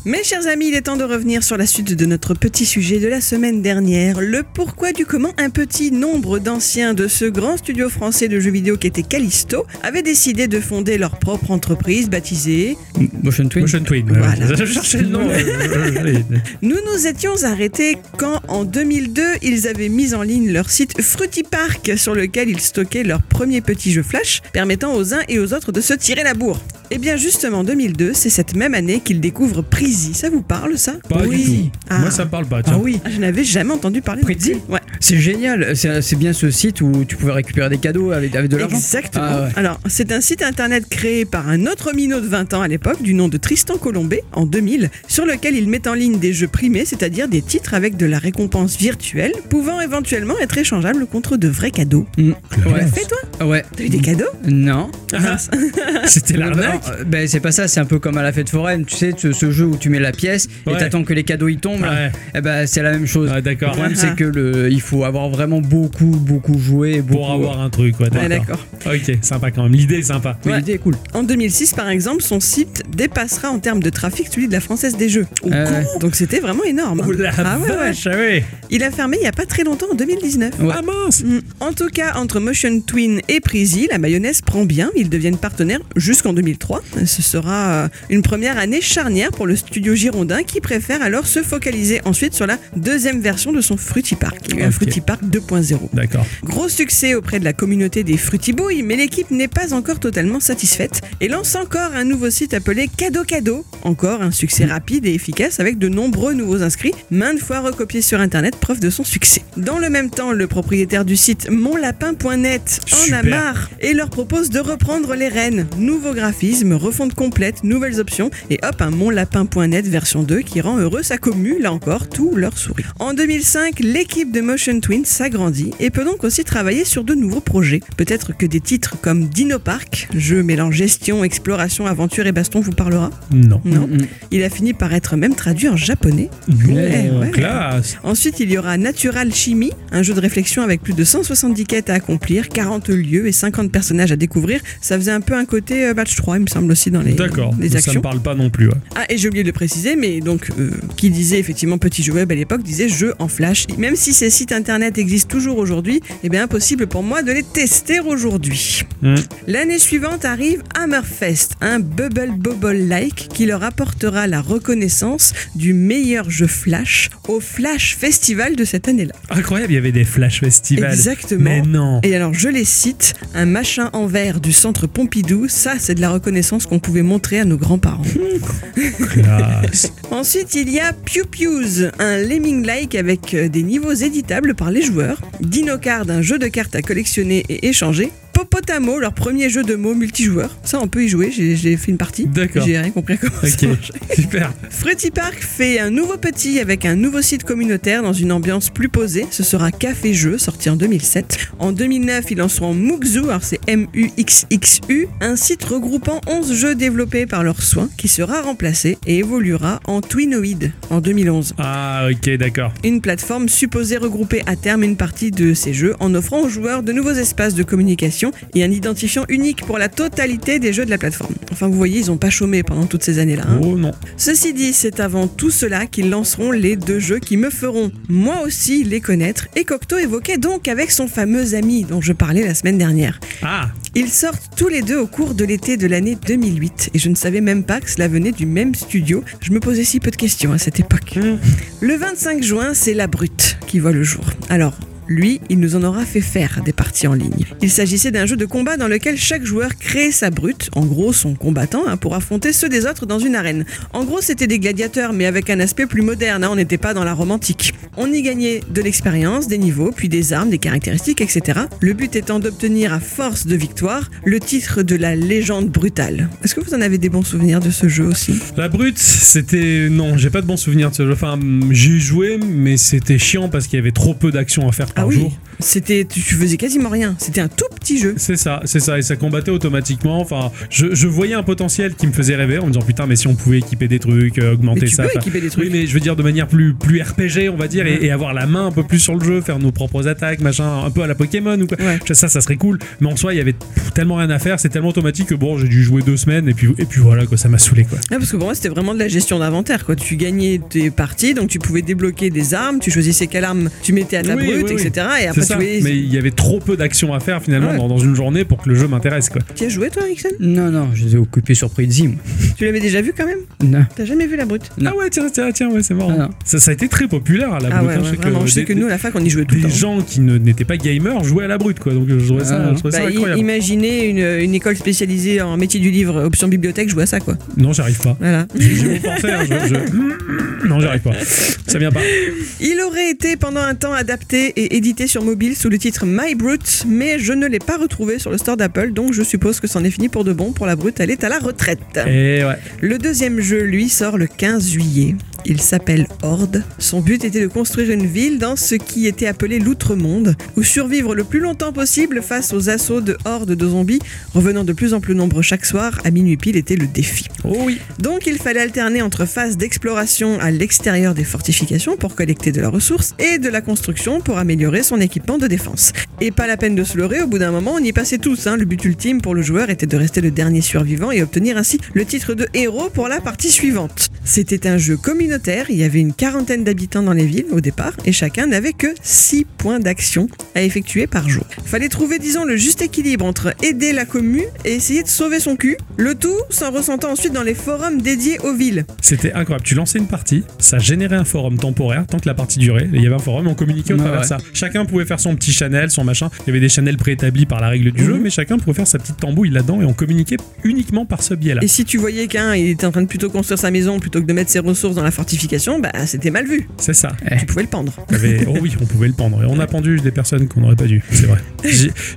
Mes chers amis, il est temps de revenir sur la suite de notre petit sujet de la semaine dernière. Le pourquoi du comment un petit nombre d'anciens de ce grand studio français de jeux vidéo qui était Callisto avaient décidé de fonder leur propre entreprise baptisée
Motion Twin.
Motion Twin.
Voilà.
Je cherchais le nom.
Nous nous étions arrêtés quand, en 2002, ils avaient mis en ligne leur site Fruity Park sur lequel ils stockaient leurs premiers petits jeux flash, permettant aux uns et aux autres de se tirer la bourre. Et bien justement, 2002, c'est cette même année qu'ils découvrent Prezi. Ça vous parle, ça
Pas
Oui.
du tout.
Ah.
Moi, ça me parle pas.
Ah
tiens.
oui.
Ah, Je n'avais jamais entendu parler
Prezi
de Ouais.
C'est génial, c'est bien ce site où tu pouvais récupérer des cadeaux avec, avec de l'argent.
Exactement.
Ah ouais.
Alors, c'est un site internet créé par un autre minot de 20 ans à l'époque, du nom de Tristan Colombé, en 2000, sur lequel il met en ligne des jeux primés, c'est-à-dire des titres avec de la récompense virtuelle, pouvant éventuellement être échangeables contre de vrais cadeaux.
Mm.
Tu l'as fait, toi?
Ah ouais.
T'as eu des cadeaux?
Non.
Ah, C'était l'arnaque.
Euh, ben, c'est pas ça, c'est un peu comme à la fête foraine, tu sais, ce, ce jeu où tu mets la pièce
Ouais.
et t'attends que les cadeaux y tombent.
Ouais.
Eh ben, c'est la même chose. Le problème, c'est que le, il faut avoir vraiment beaucoup, beaucoup joué. Beaucoup,
Pour avoir un truc, d'accord. Ok, sympa quand même. L'idée est sympa.
L'idée est cool.
En 2006, par exemple, son site dépassera en termes de trafic celui de la Française des Jeux.
Ouais.
Donc c'était vraiment énorme. hein.
Oh la
Ah ouais, ouais.
vache, ah ouais.
Il a fermé il n'y a pas très longtemps, en 2019.
Ouais.
Ah mince.
Mm. En tout cas, entre Motion Twin et Prezi, la mayonnaise prend bien. Ils deviennent partenaires jusqu'en 2003. Ce sera euh, une première année charnière pour le studio girondin qui préfère alors se focaliser ensuite sur la deuxième version de son Fruity Park. Il y a eu un
Ok.
Fruity Park 2.0.
D'accord.
Gros succès auprès de la communauté des Fruitibouilles, mais l'équipe n'est pas encore totalement satisfaite et lance encore un nouveau site appelé Cadeau Cadeau. Encore un succès rapide et efficace avec de nombreux nouveaux inscrits, maintes fois recopiés sur internet, preuve de son succès. Dans le même temps, le propriétaire du site monlapin.net en a marre et leur propose de reprendre les rênes. Nouveau graphisme, refonte complète, nouvelles options et hop, un monlapin.net version 2 qui rend heureux sa commu, là encore, tout leur sourit. En 2005, l'équipe de Motion Twin s'agrandit et peut donc aussi travailler sur de nouveaux projets. Peut-être que des titres comme Dino Park, jeu mêlant gestion, exploration, aventure et baston vous parlera?
Non.
Non.
Mm, mm.
Il a fini par être même traduit en japonais. Ouais, ouais.
Classe.
Ensuite, il y aura Natural Chimie, un jeu de réflexion avec plus de 170 quêtes à accomplir, 40 lieux et 50 personnages à découvrir. Ça faisait un peu un côté euh, Batch 3, il me semble aussi, dans les,
D'accord.
les
Ça me
actions.
parle pas non plus. ouais.
Ah, et j'ai oublié de le préciser, mais donc, euh, qui disait effectivement petit jeu web à l'époque, disait jeu en flash. Même si ces sites internet existent toujours aujourd'hui, eh bien impossible pour moi de les tester aujourd'hui.
Hmm.
L'année suivante arrive Hammerfest, un Bubble Bobble-like qui leur apportera la reconnaissance du meilleur jeu flash au Flash Festival de cette année-là.
Incroyable, il y avait des flash festivals.
Exactement.
Mais non.
Et alors, je les cite, un machin en verre du centre Pompidou, ça c'est de la reconnaissance qu'on pouvait montrer à nos grands-parents. Ensuite, il y a Pew Pews, un lemming-like avec euh, des niveaux éditables par les joueurs. Dinocard, un jeu de cartes à collectionner et échanger. Popotamo, leur premier jeu de mots multijoueur. Ça, on peut y jouer. J'ai fait une partie.
D'accord.
J'ai rien compris à comment ça marche.
super.
Fruity Park fait un nouveau petit avec un nouveau site communautaire dans une ambiance plus posée. Ce sera Café Jeu, sorti en 2007. En 2009, ils lanceront Muxu, alors c'est M-U-X-X-U, un site regroupant 11 jeux développés par leurs soins qui sera remplacé et évoluera en Twinoid en 2011.
Ah, ok, d'accord.
Une plateforme supposée regrouper à terme une partie de ces jeux en offrant aux joueurs de nouveaux espaces de communication et un identifiant unique pour la totalité des jeux de la plateforme. Enfin, vous voyez, ils ont pas chômé pendant toutes ces années-là. hein.
Oh non.
Ceci dit, c'est avant tout cela qu'ils lanceront les deux jeux qui me feront moi aussi les connaître et Cocteau évoquait donc avec son fameux ami dont je parlais la semaine dernière.
Ah,
Ils sortent tous les deux au cours de l'été de l'année 2008 et je ne savais même pas que cela venait du même studio. Je me posais si peu de questions à cette époque. Le 25 juin, c'est La Brute qui voit le jour. Alors, lui, il nous en aura fait faire des parties en ligne. Il s'agissait d'un jeu de combat dans lequel chaque joueur crée sa brute, en gros son combattant, hein, pour affronter ceux des autres dans une arène. En gros, c'était des gladiateurs, mais avec un aspect plus moderne, hein, on n'était pas dans la romantique. On y gagnait de l'expérience, des niveaux, puis des armes, des caractéristiques, etc. Le but étant d'obtenir à force de victoire le titre de la légende brutale. Est-ce que vous en avez des bons souvenirs de ce jeu aussi?
La brute, c'était. Non, j'ai pas de bons souvenirs de ce jeu. Enfin, j'ai joué, mais c'était chiant parce qu'il y avait trop peu d'actions à faire par
Ah oui,
jour.
c'était, tu faisais quasiment rien. C'était un tout petit jeu.
C'est ça, c'est ça, et ça combattait automatiquement. Enfin, je, je voyais un potentiel qui me faisait rêver en me disant putain, mais si on pouvait équiper des trucs, euh, augmenter
Mais tu
ça.
peux équiper des trucs.
Oui, mais je veux dire de manière plus, plus RPG, on va dire, et, et avoir la main un peu plus sur le jeu, faire nos propres attaques, machin, un peu à la Pokémon ou quoi.
Ouais.
Ça, ça serait cool. Mais en soi, il y avait tellement rien à faire, c'est tellement automatique que bon, j'ai dû jouer deux semaines, et puis, et puis voilà, quoi, ça m'a saoulé, quoi.
Parce que pour moi, c'était vraiment de la gestion d'inventaire. Quoi. Tu gagnais tes parties, donc tu pouvais débloquer des armes, tu choisissais quelle arme tu mettais à ta
Oui,
brute,
oui, oui.
Etc. Et après, tu
ça, mais il y avait trop peu d'actions à faire finalement
Ouais.
dans, dans une journée pour que le jeu m'intéresse, quoi.
Tu as joué, toi, Ixon
Non, non, je les ai occupés sur Prezi.
Tu l'avais déjà vu quand même?
Non.
T'as jamais vu la brute?
Non.
Ah ouais, tiens, tiens, tiens, ouais, c'est marrant.
Ah
ça, ça a été très populaire à la
Ah
brute,
ouais,
hein,
ouais,
je sais
vraiment.
que
Je sais
des-
que nous, à la fac, on y jouait tout le temps.
gens qui n'étaient pas gamers jouaient à la brute quoi donc je trouvais ça,
Ah,
je trouvais ça
Bah, i-
incroyable
imaginez une, une école spécialisée en métier du livre, option bibliothèque, jouer à ça, quoi.
non j'arrive pas
Voilà.
j'ai penser hein, je, je- non j'arrive pas ça vient pas
Il aurait été pendant un temps adapté et édité sur mobile sous le titre My Brute, mais je ne l'ai pas retrouvé sur le store d'Apple, donc je suppose que c'en est fini pour de bon. Pour la brute, elle est à la retraite.
et ouais
Le deuxième jeu, lui, sort le 15 juillet. Il s'appelle Horde. Son but était de construire une ville dans ce qui était appelé l'Outre-Monde, où survivre le plus longtemps possible face aux assauts de hordes de zombies, revenant de plus en plus nombreux chaque soir, à minuit pile était le défi.
oh oui
Donc il fallait alterner entre phases d'exploration à l'extérieur des fortifications pour collecter de la ressource et de la construction pour améliorer son équipement de défense. Et pas la peine de se leurrer, au bout d'un moment on y passait tous. hein. Le but ultime pour le joueur était de rester le dernier survivant et obtenir ainsi le titre de héros pour la partie suivante. C'était un jeu communautaire, il y avait une quarantaine d'habitants dans les villes au départ et chacun n'avait que 6 points d'action à effectuer par jour. Fallait trouver disons le juste équilibre entre aider la commu et essayer de sauver son cul, le tout sans ressentant ensuite dans les forums dédiés aux villes.
c'était incroyable tu lançais une partie ça générait un forum temporaire tant que la partie durait il y avait un forum et on communiquait au travers de
ouais.
ça chacun pouvait faire son petit channel son machin il y avait des channels préétablis par la règle du jeu
Mhm.
mais chacun pouvait faire sa petite tambouille là-dedans et on communiquait uniquement par ce biais là
Et si tu voyais qu'un il était en train de plutôt construire sa maison plutôt que de mettre ses ressources dans la fortification, bah c'était mal vu.
c'est ça
Tu pouvais le pendre.
Oh oui, on pouvait le pendre. Et on a pendu des personnes qu'on n'aurait pas dû, c'est vrai.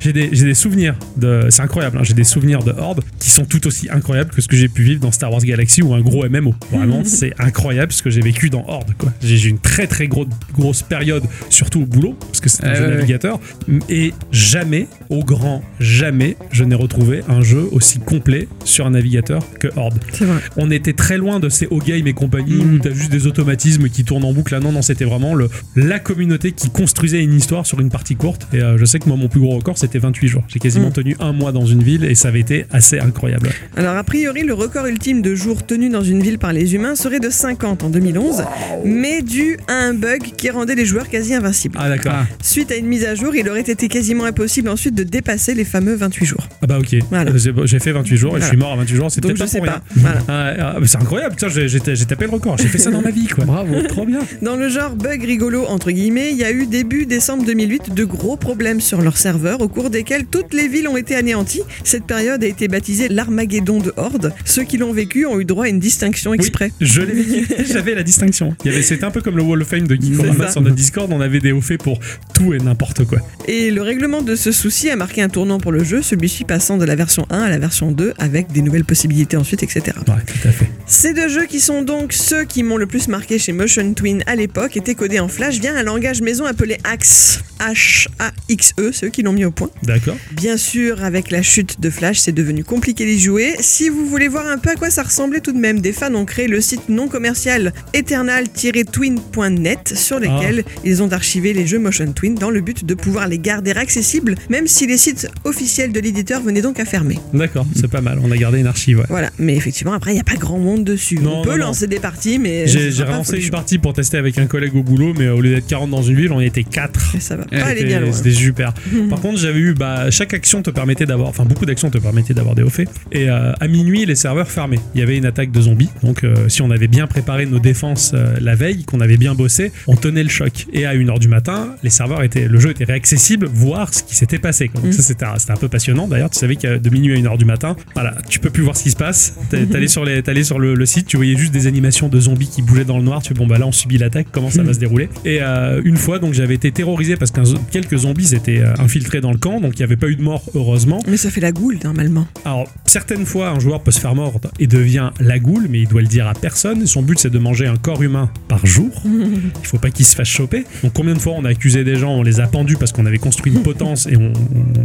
J'ai des, j'ai des souvenirs de. C'est incroyable, hein, j'ai des souvenirs de Horde qui sont tout aussi incroyables que ce que j'ai pu vivre dans Star Wars Galaxy ou un gros MMO. Vraiment, c'est incroyable ce que j'ai vécu dans Horde. J'ai eu une très très gros- grosse période, surtout au boulot, parce que c'est un
Ah
jeu
ouais, ouais.
navigateur. Et jamais, au grand jamais, je n'ai retrouvé un jeu aussi complet sur un navigateur que Horde
C'est vrai.
on était très loin de ces O-Game et compagnie où t'as juste des automatismes qui tournent en boucle. Là, non, non, c'était vraiment le, la communauté qui construisait une histoire sur une partie courte. Et euh, je sais que moi, mon plus gros record, c'était 28 jours. J'ai quasiment
Mhm.
tenu un mois dans une ville et ça avait été assez incroyable.
Alors a priori, le record ultime de jours tenus dans une ville par les humains serait de 50 en 2011, mais dû à un bug qui rendait les joueurs quasi invincibles.
Ah, d'accord.
Ah.
Suite à une mise à jour, il aurait été quasiment impossible ensuite de dépasser les fameux 28 jours.
Ah, bah, ok.
Voilà.
J'ai fait 28 jours et je suis mort à 28 jours. C'était
je
pas
sais
pour
pas.
rien.
Voilà.
Ah, ah, c'est incroyable, j'ai tapé le record. J'ai fait ça dans ma vie, quoi.
Bravo.
Trop bien.
Dans le genre bug rigolo, entre guillemets, il y a eu début décembre 2008 de gros problèmes sur leur serveur au cours desquels toutes les villes ont été anéanties. Cette période a été baptisée l'Armageddon de Horde. Ceux qui l'ont vécu ont eu droit à une distinction exprès.
Oui, je l'ai vécu. J'avais la distinction. Il y avait, c'était un peu comme le Wall of Fame de Geekorama sur notre Discord. On avait des hauts faits pour tout et n'importe quoi.
Et le règlement de ce souci a marqué un tournant pour le jeu, celui-ci passant de la version 1 à la version 2 avec des nouvelles possibilités ensuite, etc.
Ouais, tout à fait.
Ces deux jeux qui sont donc ceux qui m'ont le plus marqué chez Motion Twin à l'époque étaient codés en Flash via un langage maison appelé Axe. H-A-X-E, c'est eux qui l'ont mis au point.
D'accord.
Bien sûr, avec la chute de Flash, c'est devenu compliqué d'y jouer. Si vous voulez voir un peu à quoi ça ressemblait tout de même, des fans ont créé le site non commercial eternal-twin.net sur lequel ils ont archivé les jeux Motion Twin dans le but de pouvoir les garder accessibles, même si les sites officiels de l'éditeur venaient donc à fermer.
D'accord, c'est pas mal. On a gardé une archive. ouais.
Voilà, mais effectivement, après, il n'y a pas grand monde dessus.
Non,
On peut
non, non.
lancer des parties, mais.
J'ai relancé une partie pour tester avec un collègue au boulot, mais au lieu d'être 40 dans une ville, on était 4.
Et ça va pas aller bien
C'était
loin.
c'était super. Par contre, j'avais eu bah, chaque action te permettait d'avoir, enfin beaucoup d'actions te permettaient d'avoir des hauts faits. Et euh, à minuit, les serveurs fermaient. Il y avait une attaque de zombies. Donc, euh, si on avait bien préparé nos défenses euh, la veille, qu'on avait bien bossé, on tenait le choc. Et à 1h du matin, les serveurs étaient, le jeu était réaccessible, voir ce qui s'était passé. quoi. Donc
Mm.
ça, c'était un, peu passionnant. D'ailleurs, tu savais que de minuit à 1h du matin, voilà, tu peux plus voir ce qui se passe. T'allais sur, les, t'allais sur le, le site, tu voyais juste des animations de zombies qui bougeaient dans le noir. Tu bon bah là, on subit l'attaque. Comment ça va se dérouler? Et euh, une fois, donc j'avais été terrorisé parce que quelques zombies étaient euh, infiltrés dans le camp, donc il n'y avait pas eu de mort heureusement.
Mais ça fait la goule, normalement.
Alors certaines fois, un joueur peut se faire mordre et devient la goule, mais il doit le dire à personne. Son but c'est de manger un corps humain par jour. Il faut pas qu'il se fasse choper. Donc combien de fois on a accusé des gens, on les a pendus parce qu'on avait construit une potence et on,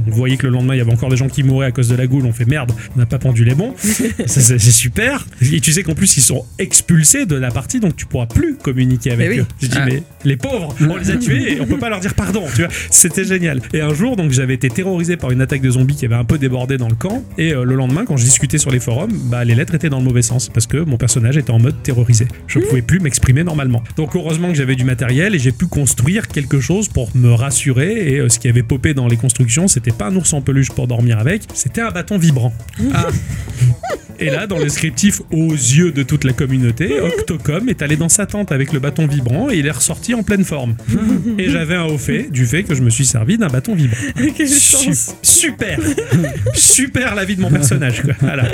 on voyait que le lendemain il y avait encore des gens qui mouraient à cause de la goule. On fait merde, on n'a pas pendu les bons. C'est super. Et tu sais qu'en plus ils sont expulsés de la donc tu pourras plus communiquer avec
Mais oui.
eux. Je dis
Ah.
mais les pauvres, on les a tués et on peut pas leur dire pardon. Tu vois, c'était génial. Et un jour donc j'avais été terrorisé par une attaque de zombies qui avait un peu débordé dans le camp. Et euh, le lendemain quand je discutais sur les forums, bah les lettres étaient dans le mauvais sens parce que mon personnage était en mode terrorisé. Je pouvais plus m'exprimer normalement. Donc heureusement que j'avais du matériel et j'ai pu construire quelque chose pour me rassurer. Et euh, ce qui avait popé dans les constructions, c'était pas un ours en peluche pour dormir avec, c'était un bâton vibrant.
Ah,
Et là, dans le scriptif aux yeux de toute la communauté, Octocom est allé dans sa tente avec le bâton vibrant et il est ressorti en pleine forme. Et j'avais un haut fait du fait que je me suis servi d'un bâton vibrant.
Quelle
Su-
chance.
super Super la vie de mon personnage. Quoi. Voilà.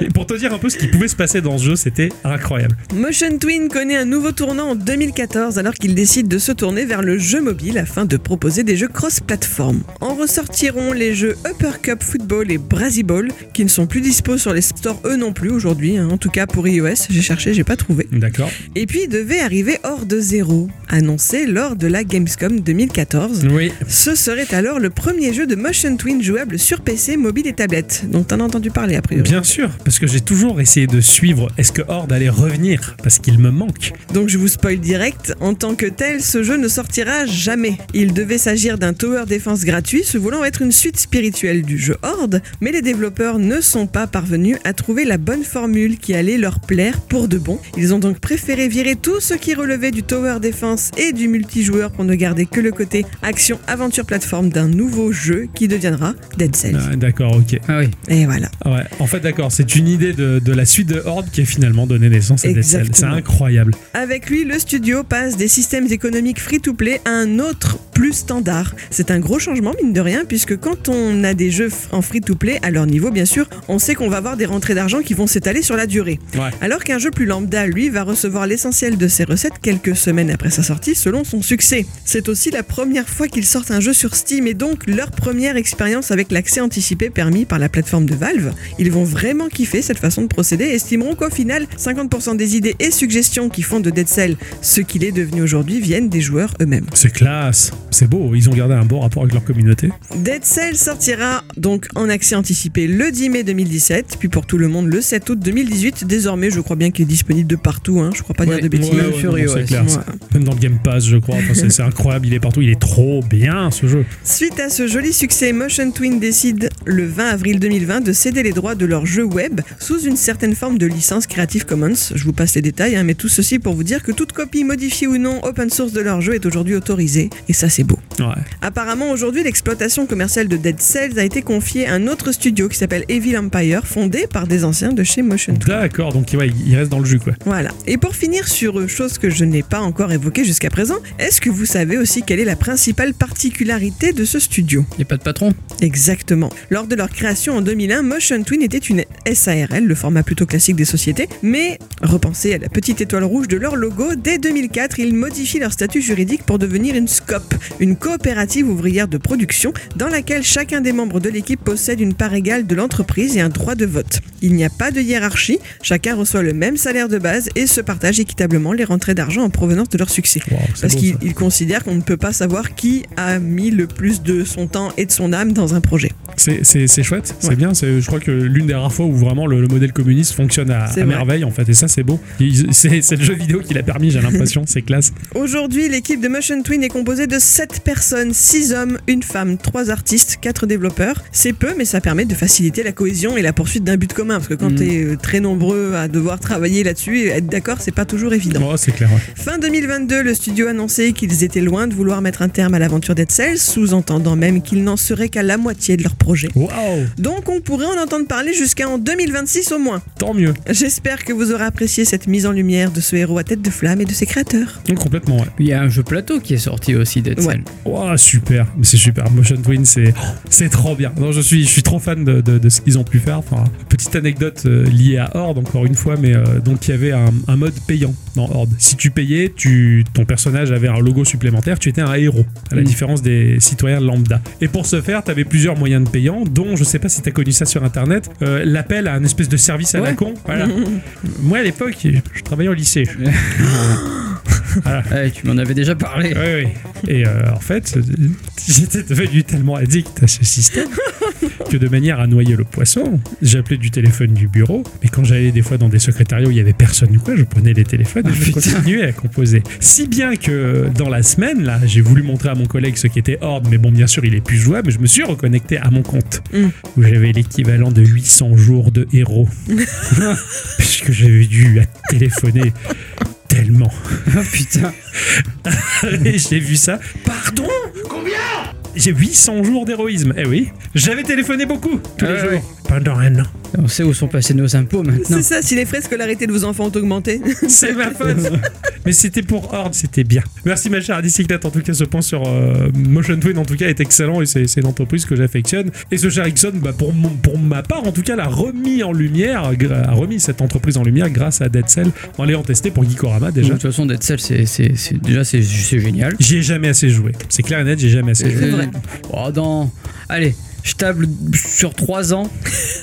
Et pour te dire un peu ce qui pouvait se passer dans ce jeu, c'était incroyable.
Motion Twin connaît un nouveau tournant en 2014 alors qu'il décide de se tourner vers le jeu mobile afin de proposer des jeux cross-platform. En ressortiront les jeux Upper Cup Football et Ball qui ne sont plus dispo sur les stores eux non plus aujourd'hui, hein. en tout cas pour iOS, j'ai cherché, j'ai pas trouvé.
D'accord
Et puis devait arriver Horde Zero, annoncé lors de la Gamescom 2014.
Oui.
Ce serait alors le premier jeu de Motion Twin jouable sur PC, mobile et tablette. Donc t'en as entendu parler a priori.
Bien sûr, parce que j'ai toujours essayé de suivre est-ce que Horde allait revenir Parce qu'il me manque.
Donc je vous spoil direct, en tant que tel, ce jeu ne sortira jamais. Il devait s'agir d'un tower defense gratuit, se voulant être une suite spirituelle du jeu Horde, mais les développeurs ne sont pas parvenus à trouver la bonne formule qui allait leur plaire pour de bon. Ils ont donc préféré virer tout ce qui relevait du tower defense et du multijoueur pour ne garder que le côté action aventure plateforme d'un nouveau jeu qui deviendra Dead Cells.
Ah, D'accord, ok.
ah oui.
Et voilà.
Ah Ouais, en fait, d'accord, c'est une idée de, de la suite de Horde qui a finalement donné naissance à Dead Cell. C'est incroyable.
Avec lui, le studio passe des systèmes économiques free-to-play à un autre plus standard. C'est un gros changement, mine de rien, puisque quand on a des jeux en free-to-play, à leur niveau, bien sûr, on sait qu'on va avoir des rentrées d'argent qui vont s'étaler sur la durée.
Ouais.
Alors qu'un jeu plus lambda, lui, va recevoir l'essentiel de ses recettes quelques semaines après sa sortie, selon son succès. C'est aussi la première fois qu'ils sortent un jeu sur Steam et donc leur première expérience avec l'accès anticipé permis par la plateforme de Valve. Ils vont vraiment kiffer cette façon de procéder et estimeront qu'au final, 50% des idées et suggestions qui font de Dead Cell ce qu'il est devenu aujourd'hui viennent des joueurs eux-mêmes.
C'est classe, c'est beau, ils ont gardé un bon rapport avec leur communauté.
Dead Cell sortira donc en accès anticipé le 10 mai 2017, puis pour tout le monde le 7 août 2018. Désormais, je crois bien qu'il est disponible de partout, hein, je crois pas
Ouais,
dire de bêtises.
ouais, ouais. sur
non,
iOS.
c'est clair.
Ouais.
c'est- Même dans le Game Pass, je crois. Enfin, c'est- c'est incroyable, il est partout, il est trop bien ce jeu.
Suite à ce joli succès, Motion Twin décide le 20 avril 2020 de céder les droits de leur jeu web sous une certaine forme de licence Creative Commons. Je vous passe les détails, hein, mais tout ceci pour vous dire que toute copie modifiée ou non open source de leur jeu est aujourd'hui autorisée, et ça c'est beau.
Ouais.
Apparemment, aujourd'hui, l'exploitation commerciale de Dead Cells a été confiée à un autre studio qui s'appelle Evil Empire, fondé par des anciens de chez Motion Twin.
D'accord, donc ouais, il reste dans le jus quoi.
Voilà. Et pour finir sur chose que je n'ai pas encore évoquée jusqu'à présent, est-ce que vous savez aussi quelle est la principale particularité de ce studio?
Il a pas de patron
Exactement. Lors de leur création en 2001, Motion Twin était une SARL, le format plutôt classique des sociétés, mais repensez à la petite étoile rouge de leur logo, dès 2004, ils modifient leur statut juridique pour devenir une SCOP, une coopérative ouvrière de production, dans laquelle chacun des membres de l'équipe possède une part égale de l'entreprise et un droit de vote. Il n'y a pas de hiérarchie, chacun reçoit le même salaire de base et se partage équitablement les rentrées d'argent en provenance de leur succès.
Wow,
Parce qu'ils considèrent qu'on ne peut pas savoir qui a mis le plus de son temps et de son âme dans un projet.
C'est- chouette, c'est bien. Je crois que l'une des rares fois où vraiment le, le modèle communiste fonctionne à, merveille en fait. Et ça c'est beau. Il- C'est c'est le jeu vidéo qui l'a permis, j'ai l'impression. C'est classe.
Aujourd'hui, l'équipe de Motion Twin est composée de 7 personnes, 6 hommes, une femme, 3 artistes, 4 développeurs. C'est peu, mais ça permet de faciliter la cohésion et la poursuite d'un but commun. Parce que quand
Mm.
t'es euh, très nombreux à devoir travailler là-dessus et être d'accord, c'est pas toujours évident.
Oh, c'est clair. ouais.
Fin 2022, le studio annonçait qu'ils étaient loin de vouloir mettre un terme à l'aventure Dead Cells, sous-entendant même qu'ils n'en seraient qu'à la moitié de leur projet. Donc on pourrait en entendre parler jusqu'en 2026 au moins.
tant mieux.
J'espère que vous aurez apprécié cette mise en lumière de ce héros à tête de flamme et de ses créateurs.
Donc, complètement. Ouais.
Il y a un jeu plateau qui est sorti aussi, Dead
Ouais.
Cell.
Wow, super, c'est super. Motion Twin, c'est c'est trop bien. Non, je suis je suis trop fan de, de- de ce qu'ils ont pu faire. Enfin, petite anecdote euh, liée à Horde encore une fois, mais euh, donc il y avait un, un mode payant dans Horde. Si tu payais, tu ton personnage avait un logo supplémentaire, tu étais un héros, à la
Mm.
différence des citoyens lambda. Et pour ce faire, tu avais plusieurs moyens de payant, dont je sais pas si tu as connu ça sur internet, euh, l'appel à un espèce de service à la con. Voilà. Moi à l'époque, je travaillais au lycée.
Ouais, tu m'en avais déjà parlé.
Oui, oui. Et euh, en fait, j'étais devenu tellement addict à ce système que de manière à noyer le poisson, j'appelais du téléphone du bureau. Mais quand j'allais des fois dans des secrétariats où il y avait personne ou quoi, je prenais les téléphones et
Ah,
je
putain.
continuais à composer. Si bien que dans la semaine, là, j'ai voulu montrer à mon collègue ce qu'était Horde, mais bon, bien sûr, il est plus jouable. Je me suis reconnecté à mon compte
Mm.
où j'avais l'équivalent de 800 jours de héros. Puisque j'avais dû téléphoner tellement.
Oh putain.
J'ai vu ça. Pardon? Combien? J'ai 800 jours d'héroïsme. Eh oui. J'avais téléphoné beaucoup tous les jours. Pendant un an.
On sait où sont passés nos impôts maintenant.
C'est ça, si les frais de scolarité de vos enfants ont augmenté.
C'est ma faute. Mais c'était pour Horde, c'était bien. Merci ma chère Dicyclette. En tout cas, ce point sur euh, Motion Twin, en tout cas, est excellent et c'est une entreprise que j'affectionne. Et ce cher Ixon, bah, pour, mon- pour ma part, en tout cas, l'a remis en lumière, a remis cette entreprise en lumière grâce à Dead Cell en l'ayant testé pour Geekorama
De
déjà.
toute façon, Dead Cell, c'est, déjà, c'est, c'est génial.
J'y ai jamais assez joué. C'est clair et net, j'ai jamais assez joué.
Oh, dans... Allez, je table sur 3 ans.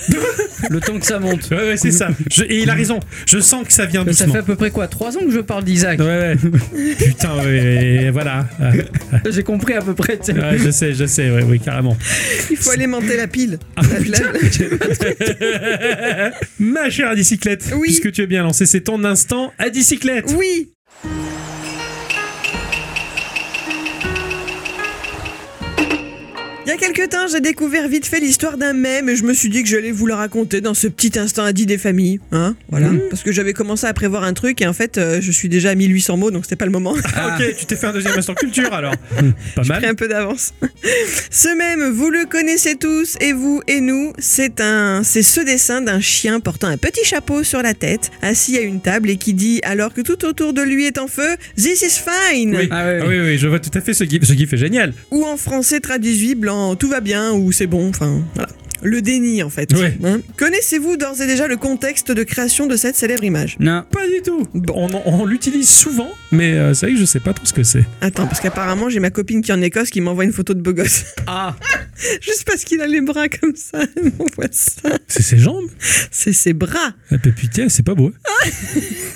le temps que ça monte.
Ouais, ouais, c'est ça. Je- et il a raison. Je sens que ça vient
Mais ça
doucement.
fait à peu près quoi 3 ans que je parle d'Isaac
Ouais, ouais. Putain, ouais, voilà.
J'ai compris à peu près. tu sais.
ouais, je sais, je sais, ouais, oui, carrément.
Il faut alimenter la pile.
Ah,
La-
putain.
la-
Ma chère bicyclette,
Oui.
puisque tu es bien lancé, c'est ton instant à bicyclette.
Oui y a quelques temps, j'ai découvert vite fait l'histoire d'un mème et je me suis dit que j'allais vous la raconter dans ce petit instant à dit des familles. Hein voilà.
Mhm.
Parce que j'avais commencé à prévoir un truc et en fait, euh, je suis déjà à 1800 mots donc c'était pas le moment.
Ah, ok, tu t'es fait un deuxième instant culture alors. Pas
pris
mal.
un peu d'avance. ce même, vous le connaissez tous, et vous et nous, c'est un, c'est ce dessin d'un chien portant un petit chapeau sur la tête, assis à une table et qui dit, alors que tout autour de lui est en feu, This is fine.
Oui.
Ah ouais,
Ah oui, oui, je vois tout à fait ce gif. Ce gif est génial.
Ou en français traduisible en tout va bien ou c'est bon, enfin voilà. Le déni en fait.
Ouais.
Hein Connaissez-vous d'ores et déjà le contexte de création de cette célèbre image?
Non.
Pas du tout. On, l'utilise souvent, mais euh, c'est vrai que je sais pas trop ce que c'est.
Attends, parce qu'apparemment j'ai ma copine qui est en Écosse qui m'envoie une photo de beau gosse.
Ah
Juste parce qu'il a les bras comme ça, elle m'envoie ça.
C'est ses jambes?
C'est ses bras.
Ah, bah, putain, c'est pas beau.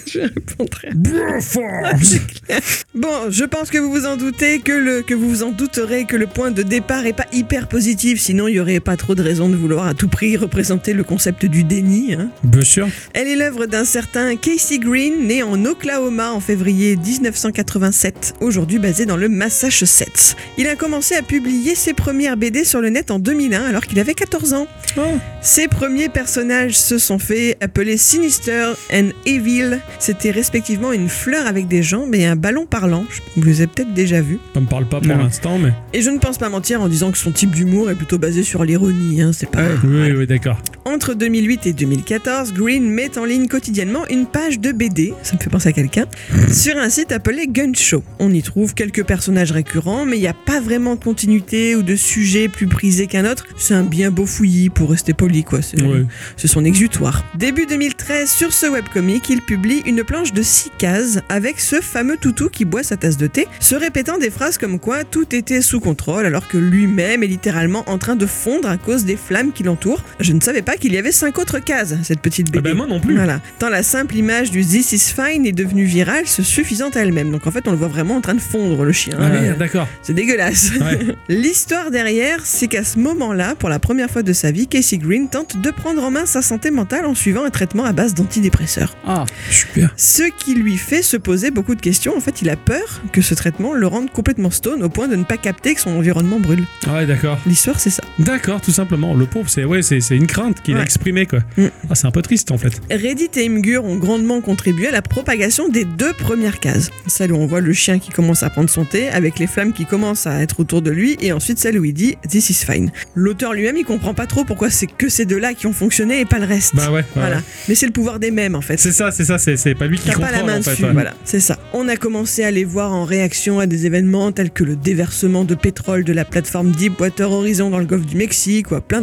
Je répondrai.
Hein.
Bon, je pense que vous vous en doutez, que, le, que vous vous en douterez que le point de départ est pas hyper positif, sinon il y aurait pas trop de raisons de vouloir à tout prix représenter le concept du déni. hein.
Bien sûr.
Elle est l'œuvre d'un certain Casey Green, né en Oklahoma en février 1987, aujourd'hui basé dans le Massachusetts. Il a commencé à publier ses premières BD sur le net en 2001 alors qu'il avait 14 ans.
Oh.
Ses premiers personnages se sont fait appeler Sinister and Evil. C'était respectivement une fleur avec des jambes et un ballon parlant. Vous les avez peut-être déjà vus.
Ça me parle pas pour l'instant, mais.
Et je ne pense pas mentir en disant que son type d'humour est plutôt basé sur l'ironie. hein, c'est pas.
Oui, oui, d'accord.
Entre 2008 et 2014, Green met en ligne quotidiennement une page de BD, ça me fait penser à quelqu'un, sur un site appelé Gun Show. On y trouve quelques personnages récurrents, mais il n'y a pas vraiment de continuité ou de sujet plus prisé qu'un autre. C'est un bien beau fouillis pour rester poli, quoi. C'est
Ouais.
c'est son exutoire. Début 2013, sur ce webcomic, il publie une planche de 6 cases avec ce fameux toutou qui boit sa tasse de thé, se répétant des phrases comme quoi tout était sous contrôle alors que lui-même est littéralement en train de fondre à cause des flammes qui l'entourent. Je ne savais pas qu'il y avait 5 autres cases, cette petite
Ah
BD.
bah, moi non plus.
Voilà. Tant la simple image du This is fine est devenue virale, se suffisant à elle-même. Donc en fait, on le voit vraiment en train de fondre, le chien.
Ah, merde, d'accord.
C'est dégueulasse.
Ouais.
L'histoire derrière, c'est qu'à ce moment-là, pour la première fois de sa vie, Casey Green tente de prendre en main sa santé mentale en suivant un traitement à base d'antidépresseurs.
Ah,
Super.
Ce qui lui fait se poser beaucoup de questions. En fait, il a peur que ce traitement le rende complètement stone au point de ne pas capter que son environnement brûle.
Ah ouais, d'accord.
L'histoire, c'est ça.
D'accord, tout simplement. Le pauvre, c'est ouais, c'est une crainte qu'il a exprimée, quoi.
Mm.
Ah, c'est un peu triste, en fait.
Reddit et Imgur ont grandement contribué à la propagation des deux premières cases. Celle où on voit le chien qui commence à prendre son thé, avec les flammes qui commencent à être autour de lui, et ensuite celle où il dit This is fine. L'auteur lui-même, il comprend pas trop pourquoi c'est que ces deux-là qui ont fonctionné et pas le reste.
Bah ouais.
Voilà.
ouais.
Mais c'est le pouvoir des mêmes en fait.
C'est ça, c'est ça, c'est pas lui qui contrôle,
pas la main
en fait.
dessus,
ouais.
voilà, c'est ça. On a commencé à les voir en réaction à des événements tels que le déversement de pétrole de la plateforme Deepwater Horizon dans le golfe du Mexique ou à plein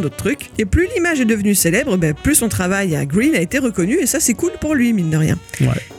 Et plus l'image est devenue célèbre, ben, plus son travail à Green a été reconnu et ça c'est cool pour lui, mine de rien.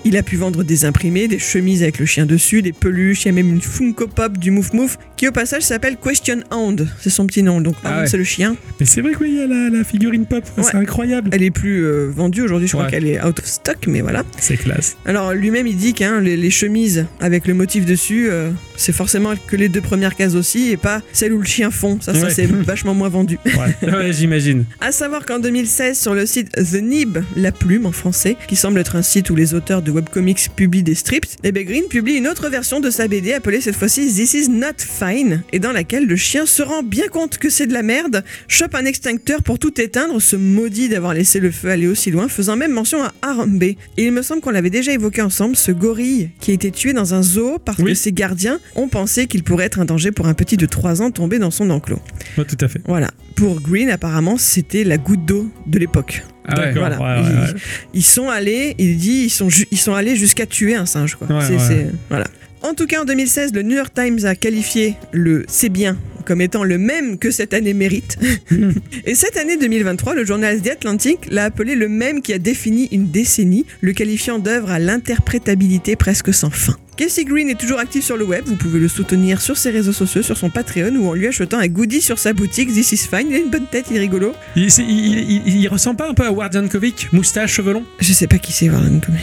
Il a pu vendre des imprimés, des chemises avec le chien dessus, des peluches, il y a même une Funko Pop du Mouf Mouf qui au passage s'appelle Question Hound, c'est son petit nom, donc
Ah
Hound
ouais.
c'est le chien.
Mais c'est vrai qu'il y a la, la figurine pop,
Ouais.
c'est incroyable.
Elle est plus euh, vendue aujourd'hui, je crois
Ouais.
qu'elle est out of stock, mais voilà.
C'est classe.
Alors lui-même il dit que hein, les, les chemises avec le motif dessus, euh, c'est forcément que les deux premières cases aussi et pas celle où le chien fond. Ça, ça c'est vachement moins vendu.
Ouais, ouais j'imagine.
À savoir qu'en 2016 sur le site The Nib, la plume en français, qui semble être un site où les auteurs de webcomics publient des strips, et ben Green publie une autre version de sa BD appelée cette fois-ci This is not fine et dans laquelle le chien se rend bien compte que c'est de la merde, chope un extincteur pour tout éteindre, se maudit d'avoir laissé le feu aller aussi loin, faisant même mention à Harambe. Et il me semble qu'on l'avait déjà évoqué ensemble, ce gorille qui a été tué dans un zoo parce
Oui.
que ses gardiens ont pensé qu'il pourrait être un danger pour un petit de 3 ans tombé dans son enclos.
Ouais, tout à fait.
Voilà. Pour Green, apparemment, c'était la goutte d'eau de l'époque.
Ah ouais.
D'accord.
voilà.
ouais, ouais,
Ils-. Ils sont allés, il dit, ils sont, ils sont allés jusqu'à tuer un singe, quoi. C'est- voilà. En tout cas, en 2016, le New York Times a qualifié le C'est bien comme étant le même que cette année mérite. Et cette année 2023, le journal The Atlantic l'a appelé le même qui a défini une décennie, le qualifiant d'œuvre à l'interprétabilité presque sans fin. Casey Green est toujours actif sur le web, vous pouvez le soutenir sur ses réseaux sociaux, sur son Patreon ou en lui achetant un goodie sur sa boutique This is Fine. Il a une bonne tête, il est rigolo.
Il, c'est- il, il- il- il ressemble pas un peu à Ward Jankovic Moustache, cheveux longs
Je sais pas qui c'est, Warren Tomé.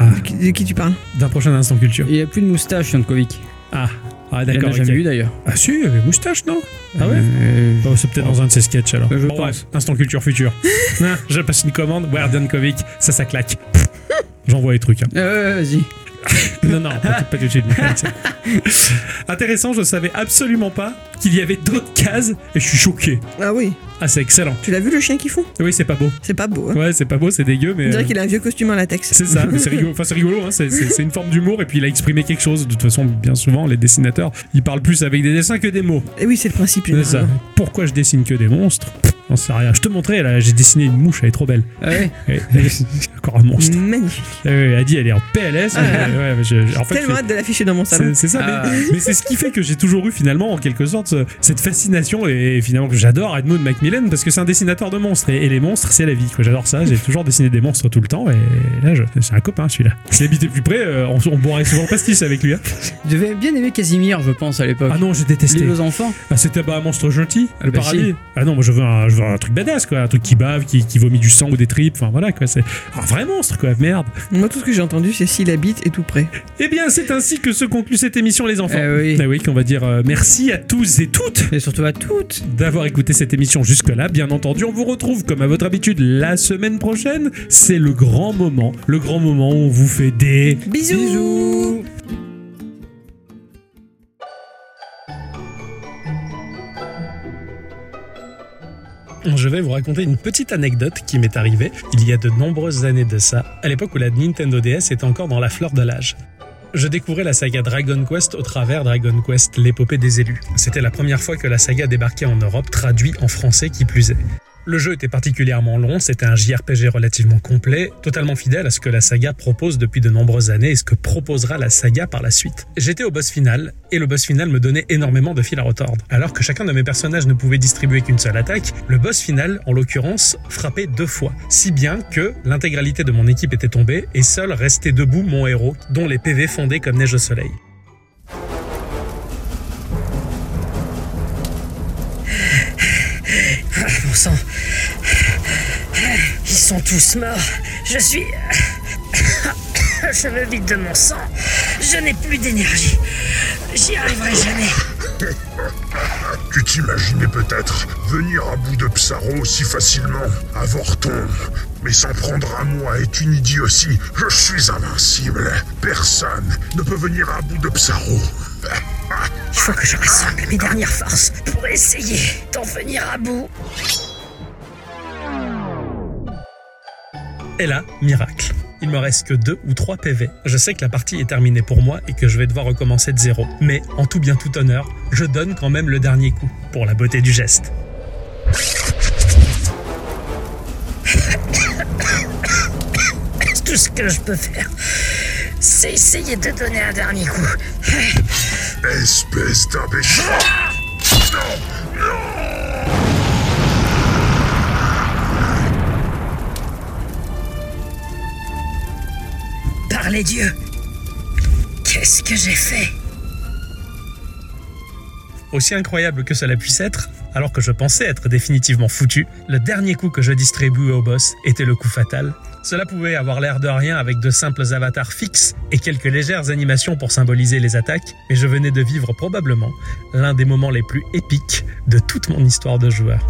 Ah.
De qui- de qui tu parles
D'un prochain instant culture.
Il a plus de moustache, Jankovic.
Ah, ah
Il en
d'accord.
a jamais eu d'ailleurs.
Ah si, il avait moustache, non Ah ouais
Euh,
Bon, c'est peut-être dans un de ses sketchs alors.
Je
bon,
pense.
bref, instant culture future. Ah, je passe une commande, Ward Jankovic, ça, ça claque. J'envoie les trucs. hein.
euh, vas-y.
Non, non, pas, pas tout de suite. Intéressant, je savais absolument pas qu'il y avait d'autres cases et je suis choqué.
Ah oui.
Ah, c'est excellent.
Tu l'as vu le chien qui fond
Oui, c'est pas beau.
C'est pas beau. Hein
Ouais, c'est pas beau, c'est dégueu, mais.
On dirait
euh,
qu'il a un vieux costume en latex.
C'est ça, c'est rigolo. Enfin, c'est rigolo, hein, c'est- une forme d'humour et puis il a exprimé quelque chose. De toute façon, bien souvent, les dessinateurs, ils parlent plus avec des dessins que des mots.
Et oui, c'est le principe.
C'est ça. Pourquoi je dessine que des monstres? J'en sais rien. Je te montrais, là, j'ai dessiné une mouche, elle est trop belle.
Ah ouais?
Encore un monstre.
Magnifique.
Eh oui, elle a dit, elle est en PLS.
Ah.
ouais, je- en fait,
Tellement hâte de l'afficher dans mon salon.
c'est ça,
Ah.
mais, mais c'est ce qui fait que j'ai toujours eu finalement en quelque sorte ce- cette fascination et finalement que j'adore Edmund Parce que c'est un dessinateur de monstres et, et les monstres c'est la vie quoi. J'adore ça, j'ai toujours dessiné des monstres tout le temps et là je- c'est un copain celui-là. S'il habitait plus près, euh, on, on boirait souvent pastis avec lui. hein.
Je devais bien aimer Casimir, je pense, à l'époque.
Ah non, je
Les
détestais.
deux enfants.
Ah, c'était pas un monstre gentil, le
Bah
paradis.
si.
Ah non, moi je veux un, je veux un truc badass, quoi. Un truc qui bave, qui, qui vomit du sang ou des tripes. Enfin, voilà, quoi. C'est un vrai monstre, quoi. Merde.
Moi, tout ce que j'ai entendu, c'est s'il habite est tout près.
Eh bien, c'est ainsi que se conclut cette émission, les enfants.
Eh oui.
Ah oui, qu'on va dire euh, merci à tous et toutes
Et surtout à toutes.
d'avoir écouté cette émission jusque-là. Bien entendu, on vous retrouve comme à votre habitude la semaine prochaine. C'est le grand moment, le grand moment où on vous fait des...
Bisous.
Bisous.
Je vais vous raconter une petite anecdote qui m'est arrivée il y a de nombreuses années de ça, à l'époque où la Nintendo DS était encore dans la fleur de l'âge. Je découvrais la saga Dragon Quest au travers Dragon Quest, l'épopée des élus. C'était la première fois que la saga débarquait en Europe, traduit en français qui plus est. Le jeu était particulièrement long, c'était un JRPG relativement complet, totalement fidèle à ce que la saga propose depuis de nombreuses années et ce que proposera la saga par la suite. J'étais au boss final, et le boss final me donnait énormément de fil à retordre. Alors que chacun de mes personnages ne pouvait distribuer qu'une seule attaque, le boss final, en l'occurrence, frappait deux fois. Si bien que l'intégralité de mon équipe était tombée, et seul restait debout mon héros, dont les PV fondaient comme neige au soleil.
Sang. Ils sont tous morts. Je suis. Je me vide de mon sang. Je n'ai plus d'énergie. J'y arriverai jamais.
Tu t'imaginais peut-être venir à bout de Psaro aussi facilement. Avorton. Mais s'en prendre à moi est une idiotie. Je suis invincible. Personne ne peut venir à bout de Psaro.
Il faut que je rassemble mes dernières forces pour essayer d'en venir à bout.
Et là, miracle. Il me reste que 2 ou 3 PV. Je sais que la partie est terminée pour moi et que je vais devoir recommencer de zéro. Mais, en tout bien tout honneur, je donne quand même le dernier coup, pour la beauté du geste.
Tout ce que je peux faire, c'est essayer de donner un dernier coup.
Espèce d'imbécile.
Par les dieux. Qu'est-ce que j'ai fait?
Aussi incroyable que cela puisse être, alors que je pensais être définitivement foutu, le dernier coup que je distribuais au boss était le coup fatal. Cela pouvait avoir l'air de rien avec de simples avatars fixes et quelques légères animations pour symboliser les attaques, mais je venais de vivre probablement l'un des moments les plus épiques de toute mon histoire de joueur.